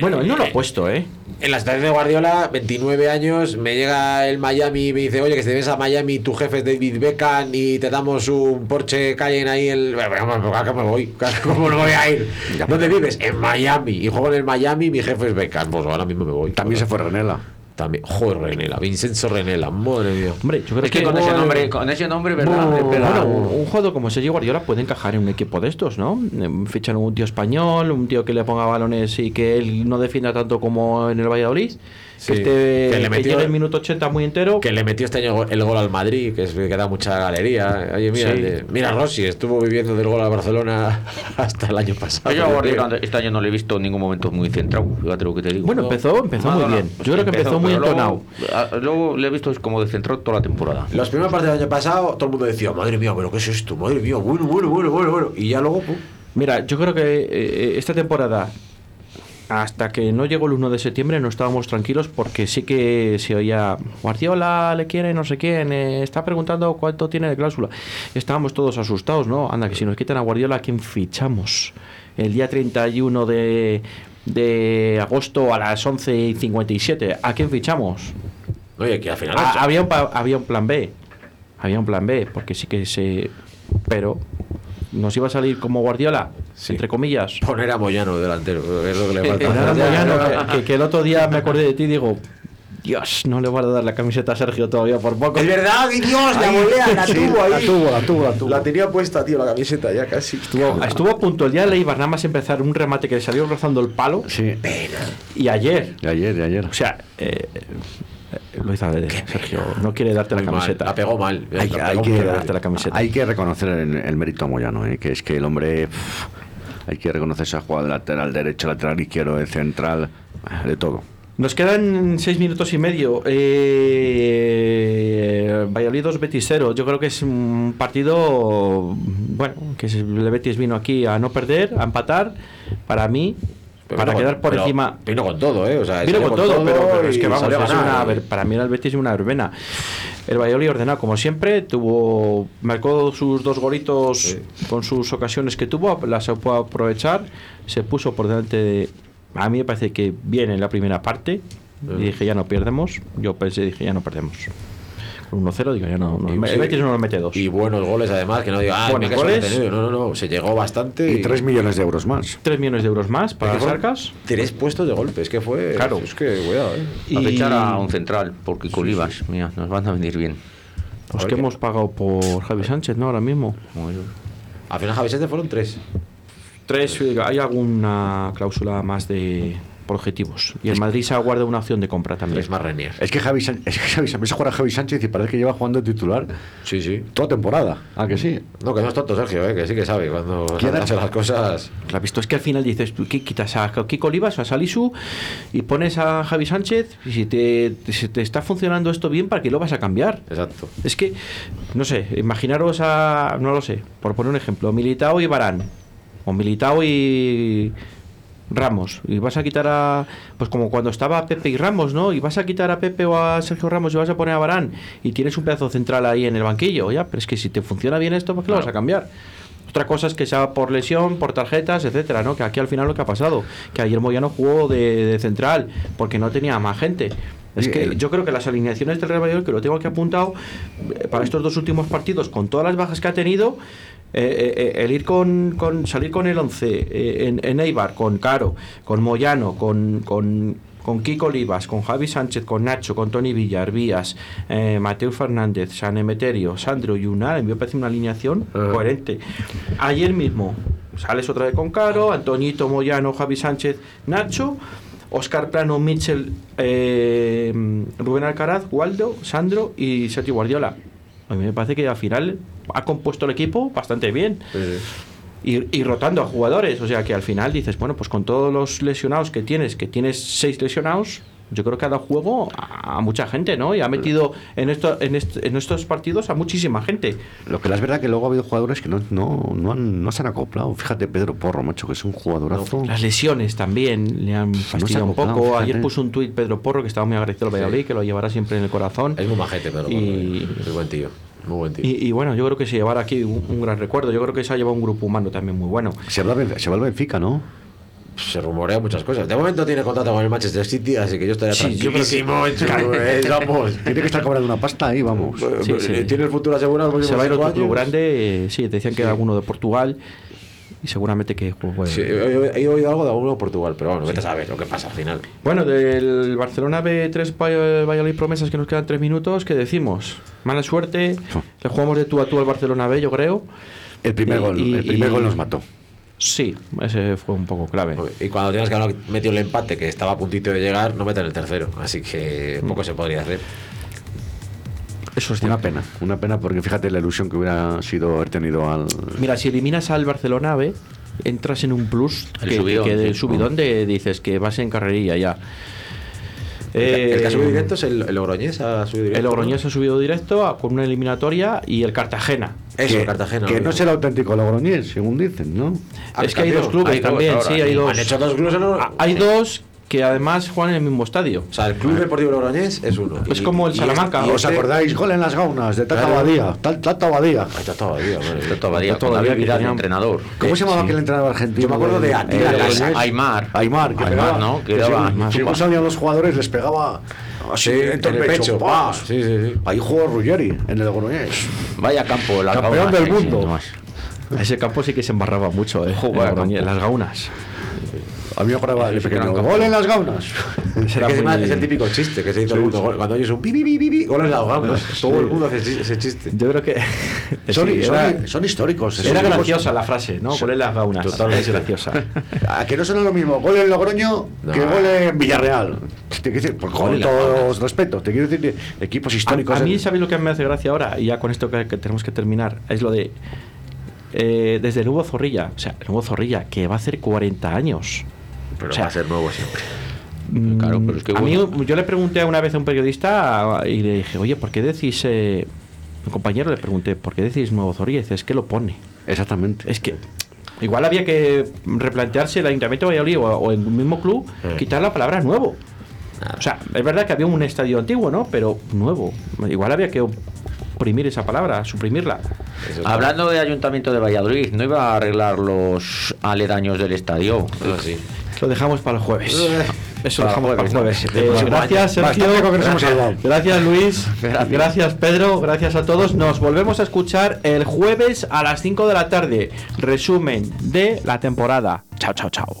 Bueno, él no lo ha puesto, ¿eh? En la situación de Guardiola, 29 años, me llega el Miami y me dice, oye, que si te ves a Miami, tu jefe es David Beckham y te damos un Porsche Cayenne ahí el... Bueno, bueno, pues, ¿a qué me voy? ¿Cómo no voy a ir? ¿Dónde vives? En Miami. Y juego en el Miami, mi jefe es Beckham. Pues ahora mismo me voy. También se fue Renela. También. Joder, Renela. Vincenzo Renela. Madre mía. Hombre, yo creo Es que con ese nombre, con ese nombre, ¿verdad? Bueno, un, jugador como Sergio Guardiola puede encajar en un equipo de estos, ¿no? Fichan un tío español, un tío que le ponga balones y que él no defienda tanto como en el Valladolid. Sí, que, le que metió- llegue el minuto 80 muy entero. Que le metió este año el gol al Madrid, que, es, que da mucha galería. Oye, mira, Sí. de- mira Rossi, estuvo viviendo del gol al Barcelona hasta el año pasado. Yo a Guardiola este año no le he visto en ningún momento muy centrado, fíjate lo que te digo. Bueno, empezó, empezó muy bien. Yo creo que empezó, muy entonado. Luego, luego le he visto como descentrado toda la temporada. Los primeros partidos del año pasado, todo el mundo decía, madre mía, pero ¿qué es esto? Madre mía, bueno, bueno, bueno, bueno, bueno. Y ya luego, pum, Mira, yo creo que eh, esta temporada, hasta que no llegó el 1 de septiembre, no estábamos tranquilos porque sí que se oía Guardiola le quiere no sé quién, eh, está preguntando cuánto tiene de cláusula. Estábamos todos asustados, ¿no? Anda, que si nos quitan a Guardiola, ¿a quién fichamos? El día 31 de, de agosto a las 11 y 57, ¿a quién fichamos? oye, que al final. Ah, había, un, había un plan B. Había un plan B, porque sí que se. Pero. ¿Nos iba a salir como Guardiola? Sí. Entre comillas. Poner a Moyano delantero, es lo que le falta. Poner a Moyano, que, el otro día me acordé de ti y digo. Dios, no le voy a dar la camiseta a Sergio todavía por poco. Es verdad, ¡ay, Dios, la volea, la Sí, tuvo ahí. La tuvo, la tuvo, la tuvo. La tenía puesta, tío, la camiseta ya casi. Estuvo, estuvo a punto el día de Leibar nada más empezar un remate que le salió rozando el palo. Sí, Y ayer, de ayer, de ayer. o sea, eh, Eh, Lo hizo adrede, Sergio. No quiere darte la Muy mal, camiseta. La pegó mal. Hay, La hay pegó que, darte la camiseta. hay que reconocer el, el mérito a Moyano, ¿eh? que es que el hombre. pff, hay que reconocer esa jugada de lateral derecho, lateral izquierdo, de central, de todo. Nos quedan seis minutos y medio. Eh, Valladolid 2, Betis 0. Yo creo que es un partido. Bueno, que el Betis vino aquí a no perder, a empatar. Para mí, Pero para con- quedar por pero encima. Vino con todo, ¿eh? O sea, Vino con todo, pero, pero es y que vamos, a ganar, una ver- para mí el Betis es una verbena. El Valladolid ordenado como siempre, tuvo marcó sus dos golitos con sus ocasiones que tuvo, las supo aprovechar, se puso por delante de a mí me parece que bien en la primera parte y dije ya no perdemos, yo pensé dije ya no perdemos. Con 1-0 digo ya no, no Y- el sí. Betis no nos mete dos. Y buenos goles, además, que no diga, ah, Buenos goles. No, no, no. Se llegó bastante. Y 3 millones de euros más. 3 millones de euros más para las arcas. Tres puestos de golpe. Es que fue. Claro. Es que, cuidado, ¿eh? Y A fichar a un central, porque Colibas, mira, nos van a venir bien. los que hemos pagado por Javi Sánchez, ¿no? Ahora mismo. Al final, Javi Sánchez fueron tres. Tres, hay alguna cláusula más de por objetivos. Y el Madrid se aguarda una opción de compra también. Es más Renier. Es que Javi Sánchez, es que Javi Sánchez, ves a jugar a Javi Sánchez y parece que lleva jugando de titular Sí, sí. toda temporada. ¿A que sí? No, que no es tonto, Sergio, ¿eh? que sí que sabe cuando ¿Quién hace ha- las cosas. ¿Lo has visto? Es que al final dices, ¿tú qué quitas a Kiko Olivas o a Salisu y pones a Javi Sánchez? Y si te, si te está funcionando esto bien, ¿para qué lo vas a cambiar? Exacto. Es que, no sé, imaginaros a, no lo sé, por poner un ejemplo, Militao y Barán, o Militao y Ramos, y vas a quitar a, pues como cuando estaba Pepe y Ramos, ¿no? Y vas a quitar a Pepe o a Sergio Ramos y vas a poner a Barán y tienes un pedazo central ahí en el banquillo, ya, pero es que si te funciona bien esto, ¿por qué lo vas a cambiar? Otra cosa es que sea por lesión, por tarjetas, etcétera, ¿no? Que aquí al final lo que ha pasado, que ayer Moyano jugó de, de central porque no tenía más gente. Es que yo creo que las alineaciones del Real Valladolid, que lo tengo aquí apuntado, eh, para estos dos últimos partidos, con todas las bajas que ha tenido, eh, eh, eh, el ir con, con- salir con el 11 eh, en, en Eibar, con Caro, con Moyano, con, con, con Kiko Olivas, con Javi Sánchez, con Nacho, con Tony Villar, Vías, eh, Mateo Fernández, San Emeterio, Sandro y Unar, a mí me parece una alineación coherente. Ayer mismo sales otra vez con Caro, Antoñito, Moyano, Javi Sánchez, Nacho. Oscar Plano, Mitchell, eh, Rubén Alcaraz, Waldo, Sandro y Sergio Guardiola. A mí me parece que al final ha compuesto el equipo bastante bien. Y, y rotando a jugadores. O sea que al final dices, bueno, pues con todos los lesionados que tienes, que tienes seis lesionados, yo creo que ha dado juego a, a mucha gente, ¿no? Y ha metido en, esto, en, est- en estos partidos a muchísima gente. Lo que es verdad que luego ha habido jugadores que no, no, no, han- no se han acoplado. Fíjate, Pedro Porro, macho, que es un jugadorazo. Las lesiones también le han fastidiado un poco. fíjate. Ayer puso un tuit Pedro Porro que estaba muy agradecido al Valladolid, que lo llevará siempre en el corazón. Es muy majete, pero Y- muy buen tío. Muy buen tío. Y, y bueno, yo creo que se llevará aquí un, un gran recuerdo. Yo creo que se ha llevado un grupo humano también muy bueno. Se va al Benfica, ¿no? Se rumorea muchas cosas. De momento tiene contrato con el Manchester City, así que yo estaría Sí, yo creo que- tranquilísimo su- eh, vamos. Tiene que estar cobrando una pasta ahí, vamos. Sí, sí. Eh, Tiene el futuro asegurado. Se va a ir otro club grande. eh, sí, decían que era alguno de Portugal. Y seguramente que. pues, bueno, Sí, he, he oído algo de alguno de Portugal, pero bueno, vete a saber lo que pasa al final. Bueno, del Barcelona B3 Vall- Valladolid promesas que nos quedan tres minutos, ¿qué decimos? Mala suerte, le jugamos de tú a tú al Barcelona B, yo creo. El primer Y- gol, y- el primer y- gol nos mató. Sí, ese fue un poco clave. Y cuando tienes que haber metido el empate, que estaba a puntito de llegar, no meten el tercero. Así que poco se podría hacer. Eso es Una cierto. pena, una pena porque fíjate la ilusión que hubiera sido haber tenido al... Mira, si eliminas al Barcelona B, entras en un plus El que, subidón, que del sí. subidón de dices que vas en carrerilla ya. El que ha subido Eh, directo es el, el Logroñés. Ha subido directo, El Logroñés ¿no? ha subido directo a- con una eliminatoria y el Cartagena. Eso, que, Cartagena. que no es el auténtico Logroñés, según dicen, ¿no? Es que hay dos clubes Hay dos también, ahora. sí, hay dos. Han hecho dos clubes en Hay dos que además juegan en el mismo estadio. O sea, el Club Deportivo Logroñés es uno. Es como el Salamanca. este- ¿Os este- acordáis? Gol en las gaunas de Tata. Badía. Tata Badía. Ahí está todavía, bueno, Esto todavía, Vidal, tenían- entrenador. ¿Cómo se llamaba aquel entrenador argentino? Yo me acuerdo de Atila? Aymar. Aymar, que Aymar, ¿no? Que daba- según salían los jugadores les pegaba así Sí, en el pecho, ¡pah! pa. Sí, sí, sí. Ahí jugó Ruggeri en el Logroñés. Vaya campo, la Campeón Gauna, del mundo. Ese campo sí que se embarraba mucho, eh. Las gaunas. A mí me Sí, sí, que pequeño. ¡Gol en las gaunas! Es, que encima es el típico chiste que se dice el mundo. Cuando oyes un pi, pi, pi, pi, gol en las gaunas. Todo el mundo hace ese- chiste. Yo creo que. Son, sí, son- era, son históricos. era graciosa la frase, ¿no? Con las gaunas. Totalmente. Es graciosa. A que no suena lo mismo gol en Logroño No. que gol en Villarreal. Te decir, por- con todo respeto, te quiero decir equipos históricos. A, a mí, ¿sabéis lo que me hace gracia ahora? Y ya con esto que, que tenemos que terminar, es lo de. eh, desde el nuevo Zorrilla, o sea, el nuevo Zorrilla, que va a hacer 40 años. Pero O sea, va a ser nuevo siempre. Mm, Claro, pero es que a bueno. mí, yo le pregunté una vez a un periodista y le dije, oye, ¿por qué decís. Eh, mi compañero le pregunté, ¿por qué decís nuevo Zorrilla? Y dice, es que lo pone. Exactamente. Es que. Igual había que replantearse el Ayuntamiento de Valladolid o, o el mismo club, Eh. quitar la palabra nuevo. O sea, es verdad que había un estadio antiguo, ¿no? Pero nuevo. Igual había que oprimir esa palabra, suprimirla. Hablando de Ayuntamiento de Valladolid, ¿no iba a arreglar los aledaños del estadio? Ah, sí. Lo dejamos para el jueves. Eso lo dejamos para el jueves. Eh, Pues gracias, Sergio. Gracias, Luis. Gracias. Gracias, Pedro. Gracias a todos. Nos volvemos a escuchar el jueves a las 5 de la tarde. Resumen de la temporada. Chao, chao, chao.